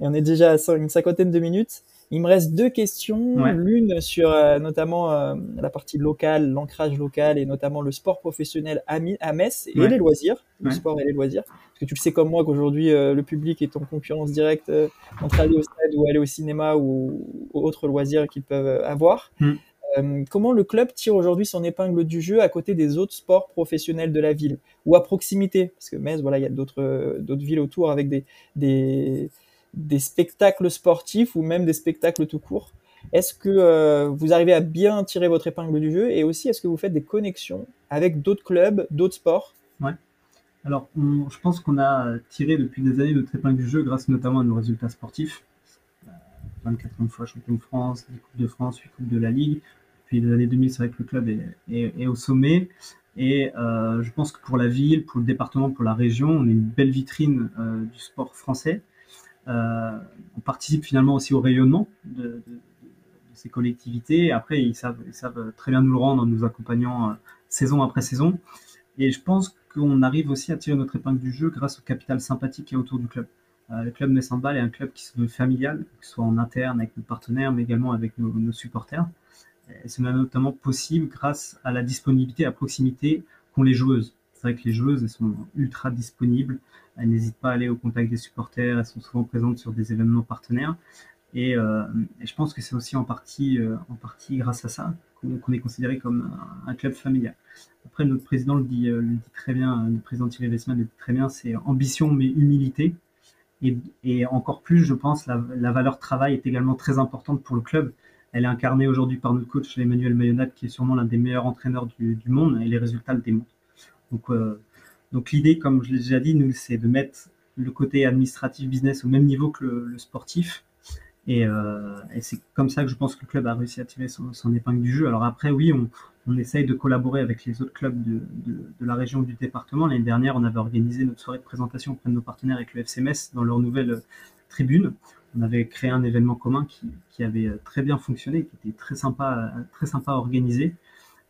on est déjà à une cinquantaine de minutes. Il me reste deux questions. Ouais. L'une sur euh, notamment euh, la partie locale, l'ancrage local et notamment le sport professionnel à, à Metz et ouais. les loisirs, le ouais. sport et les loisirs. Parce que tu le sais comme moi qu'aujourd'hui euh, le public est en concurrence directe entre aller au stade ou aller au cinéma ou, ou autres loisirs qu'ils peuvent avoir. Mm. comment le club tire aujourd'hui son épingle du jeu à côté des autres sports professionnels de la ville ou à proximité? Parce que Metz, voilà, il y a d'autres d'autres villes autour avec des, des des spectacles sportifs ou même des spectacles tout court. Est-ce que euh, vous arrivez à bien tirer votre épingle du jeu? Et aussi est-ce que vous faites des connexions avec d'autres clubs, d'autres sports? Ouais. Alors, je pense qu'on a tiré depuis des années notre épingle du jeu grâce notamment à nos résultats sportifs. Euh, 24 fois champion de France, 10 Coupes de France, 8 Coupes de la Ligue. Depuis les années 2000, c'est vrai que le club est au sommet. Et euh, je pense que pour la ville, pour le département, pour la région, on est une belle vitrine euh, du sport français. Euh, on participe finalement aussi au rayonnement de, ces collectivités. Après, ils savent, très bien nous le rendre en nous accompagnant euh, saison après saison. Et je pense qu'on arrive aussi à tirer notre épingle du jeu grâce au capital sympathique qui est autour du club. Euh, le club Messambal est un club qui se veut familial, que ce soit en interne avec nos partenaires, mais également avec nos, supporters. Et c'est notamment possible grâce à la disponibilité, à proximité qu'ont les joueuses. C'est vrai que les joueuses, elles sont ultra disponibles. Elles n'hésitent pas à aller au contact des supporters. Elles sont souvent présentes sur des événements partenaires. Et, euh, je pense que c'est aussi en partie, euh, grâce à ça qu'on qu est considéré comme un, club familial. Après, notre président le dit, euh, très bien, le président Thierry Wessman le dit très bien, c'est ambition mais humilité. Et, et, encore plus, je pense, la, la, valeur travail est également très importante pour le club. Elle est incarnée aujourd'hui par notre coach Emmanuel Mayonat, qui est sûrement l'un des meilleurs entraîneurs du, du, monde, et les résultats le démontrent. Donc, euh, donc l'idée, comme je l'ai déjà dit, nous, c'est de mettre le côté administratif business au même niveau que le, sportif. Et, euh, et c'est comme ça que je pense que le club a réussi à tirer son, épingle du jeu. Alors après, oui, on, essaye de collaborer avec les autres clubs de, la région du département. L'année dernière, on avait organisé notre soirée de présentation auprès de nos partenaires avec le FCMS dans leur nouvelle tribune. On avait créé un événement commun qui, qui avait très bien fonctionné, qui était très sympa, très sympa à organiser.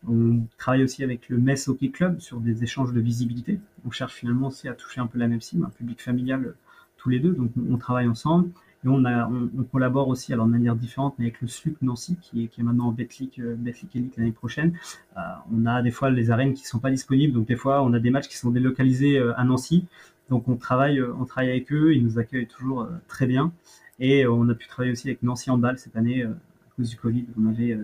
On travaille aussi avec le Metz Hockey Club sur des échanges de visibilité. On cherche finalement aussi à toucher un peu la même cible, un public familial tous les deux. Donc on travaille ensemble et on, a, on, collabore aussi alors de manière différente, mais avec le SLUC Nancy qui est, maintenant en Betclic, euh, Betclic Elite l'année prochaine. Euh, on a des fois les arènes qui sont pas disponibles, donc des fois on a des matchs qui sont délocalisés euh, à Nancy. Donc on travaille, on travaille avec eux, ils nous accueillent toujours très bien. Et on a pu travailler aussi avec Nancy Handball cette année à cause du Covid. On avait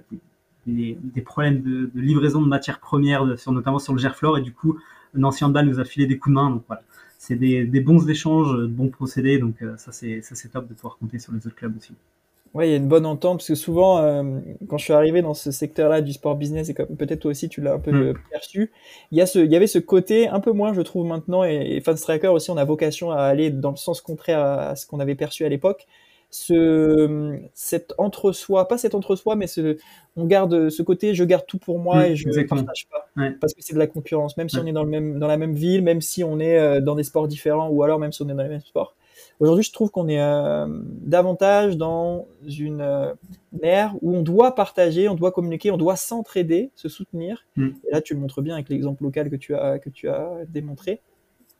des, des, problèmes de, livraison de matières premières, sur, notamment sur le Gerflor, et du coup, Nancy Handball nous a filé des coups de main. Donc voilà, c'est des, bons échanges, de bons procédés. Donc ça, c'est top de pouvoir compter sur les autres clubs aussi. Ouais, il y a une bonne entente parce que souvent, euh, quand je suis arrivé dans ce secteur-là du sport business et peut-être toi aussi tu l'as un peu mm. perçu, il y a ce, il y avait ce côté un peu moins, je trouve maintenant, et, et Striker aussi, on a vocation à aller dans le sens contraire à, ce qu'on avait perçu à l'époque. Ce, cet entre-soi, pas cet entre-soi, mais ce, on garde ce côté, je garde tout pour moi et je ne partage pas, parce que c'est de la concurrence, même si on est dans le même, dans la même ville, même si on est euh, dans des sports différents ou alors même si on est dans les mêmes sports Aujourd'hui, je trouve qu'on est euh, davantage dans une euh, ère où on doit partager, on doit communiquer, on doit s'entraider, se soutenir. Mm. Et là, tu le montres bien avec l'exemple local que tu as, que tu as démontré.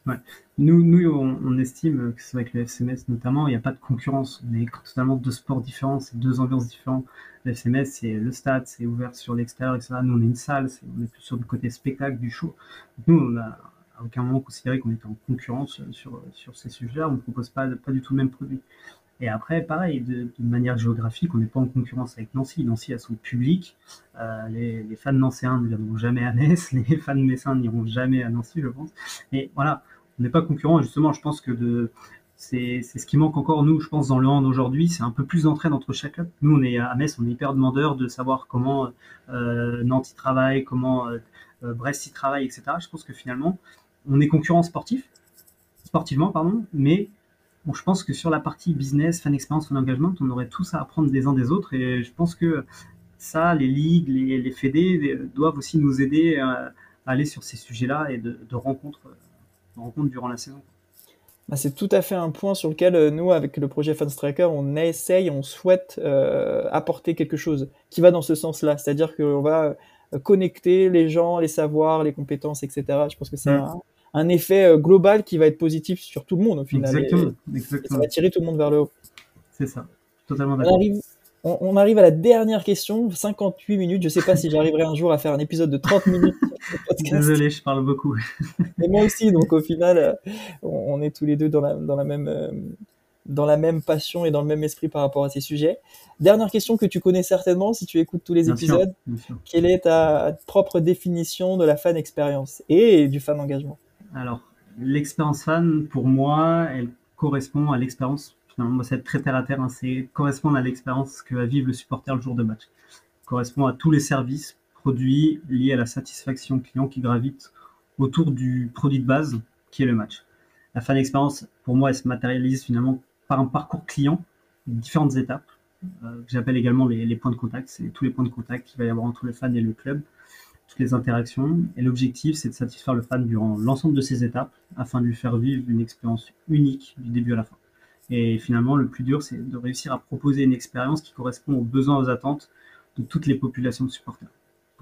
Ouais. Nous, nous on, estime que c'est avec le FCMS notamment, il n'y a pas de concurrence. On est totalement deux sports différents, c'est deux ambiances différentes. Le FCMS, c'est le stade, c'est ouvert sur l'extérieur, etc. Nous, on est une salle, on est plus sur le côté spectacle du show. nous, on a à aucun moment considéré qu'on était en concurrence sur, sur ces sujets-là. On ne propose pas, pas du tout le même produit. Et après, pareil, de, manière géographique, on n'est pas en concurrence avec Nancy. Nancy a son public. Euh, les, les, fans nancéens ne viendront jamais à Metz. Les fans messins n'iront jamais à Nancy, je pense. Et voilà, on n'est pas concurrent. Justement, je pense que c'est, ce qui manque encore, nous, je pense, dans le hand aujourd'hui. C'est un peu plus d'entraide entre chaque club. Nous, on est à Metz, on est hyper demandeur de savoir comment euh, Nantes y travaille, comment euh, Brest y travaille, etc. Je pense que finalement, on est concurrent sportif, sportivement, pardon, mais bon, je pense que sur la partie business, fan expérience, fan engagement, on aurait tous à apprendre des uns des autres et je pense que ça, les ligues, les, les fédés doivent aussi nous aider à, aller sur ces sujets-là et de, rencontres, rencontres durant la saison. Bah, c'est tout à fait un point sur lequel euh, nous, avec le projet Fan Striker, on essaye, on souhaite euh, apporter quelque chose qui va dans ce sens-là. C'est-à-dire qu'on va euh, connecter les gens, les savoirs, les compétences, etc. Je pense que c'est un effet euh, global qui va être positif sur tout le monde au final. Exactement. ça va tirer tout le monde vers le haut. C'est ça. Totalement d'accord. On, arrive, à la dernière question, 58 minutes. Je ne sais pas si j'arriverai un jour à faire un épisode de 30 minutes. Désolé, je parle beaucoup. Et moi aussi, donc au final, euh, on, est tous les deux dans la, dans la même, euh, dans la même passion et dans le même esprit par rapport à ces sujets. Dernière question que tu connais certainement si tu écoutes tous les épisodes. Quelle est ta propre définition de la fan expérience et du fan engagement? Alors, l'expérience fan, pour moi, elle correspond à l'expérience, finalement, c'est très terre à terre, hein, c'est correspondre à l'expérience que va vivre le supporter le jour de match. Correspond à tous les services, produits liés à la satisfaction client qui gravitent autour du produit de base qui est le match. La fan expérience, pour moi, elle se matérialise finalement par un parcours client, différentes étapes, euh, que j'appelle également les, les, points de contact. C'est tous les points de contact qu'il va y avoir entre le fan et le club toutes les interactions. Et l'objectif, c'est de satisfaire le fan durant l'ensemble de ces étapes afin de lui faire vivre une expérience unique du début à la fin. Et finalement, le plus dur, c'est de réussir à proposer une expérience qui correspond aux besoins, aux attentes de toutes les populations de supporters.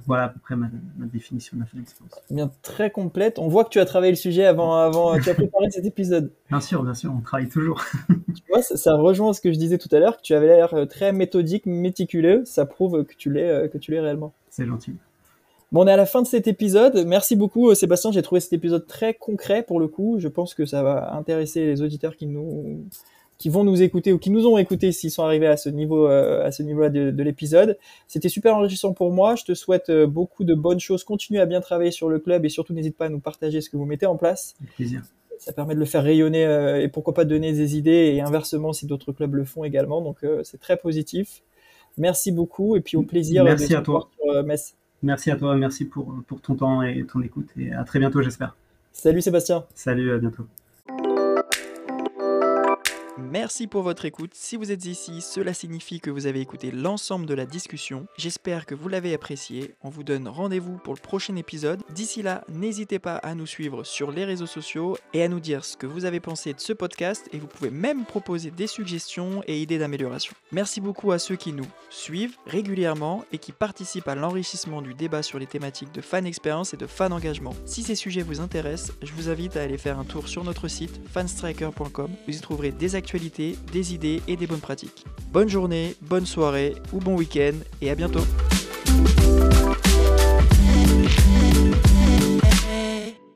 Voilà à peu près ma, définition de la fan expérience. Bien, très complète. On voit que tu as travaillé le sujet avant, avant tu as préparé cet épisode. Bien sûr, bien sûr, on travaille toujours. tu vois, ça, ça, rejoint ce que je disais tout à l'heure, que tu avais l'air très méthodique, méticuleux. Ça prouve que tu l'es, euh, que tu l'es réellement. C'est gentil. Bon, on est à la fin de cet épisode. Merci beaucoup, euh, Sébastien. J'ai trouvé cet épisode très concret pour le coup. Je pense que ça va intéresser les auditeurs qui nous, qui vont nous écouter ou qui nous ont écoutés s'ils sont arrivés à ce niveau, euh, à ce niveau-là de, l'épisode. C'était super enrichissant pour moi. Je te souhaite euh, beaucoup de bonnes choses. Continue à bien travailler sur le club et surtout n'hésite pas à nous partager ce que vous mettez en place. Avec plaisir. Ça permet de le faire rayonner et pourquoi pas donner des idées et inversement si d'autres clubs le font également. Donc c'est très positif. Merci beaucoup et puis au plaisir. Merci à toi. Sur, Metz. Merci à toi, merci pour, pour ton temps et ton écoute. Et à très bientôt, j'espère. Salut Sébastien. Salut, à bientôt. Merci pour votre écoute. Si vous êtes ici, cela signifie que vous avez écouté l'ensemble de la discussion. J'espère que vous l'avez apprécié. On vous donne rendez-vous pour le prochain épisode. D'ici là, n'hésitez pas à nous suivre sur les réseaux sociaux et à nous dire ce que vous avez pensé de ce podcast et vous pouvez même proposer des suggestions et idées d'amélioration. Merci beaucoup à ceux qui nous suivent régulièrement et qui participent à l'enrichissement du débat sur les thématiques de fan expérience et de fan engagement. Si ces sujets vous intéressent, je vous invite à aller faire un tour sur notre site fanstriker.com. Vous y trouverez des des idées et des bonnes pratiques. Bonne journée, bonne soirée ou bon week-end et à bientôt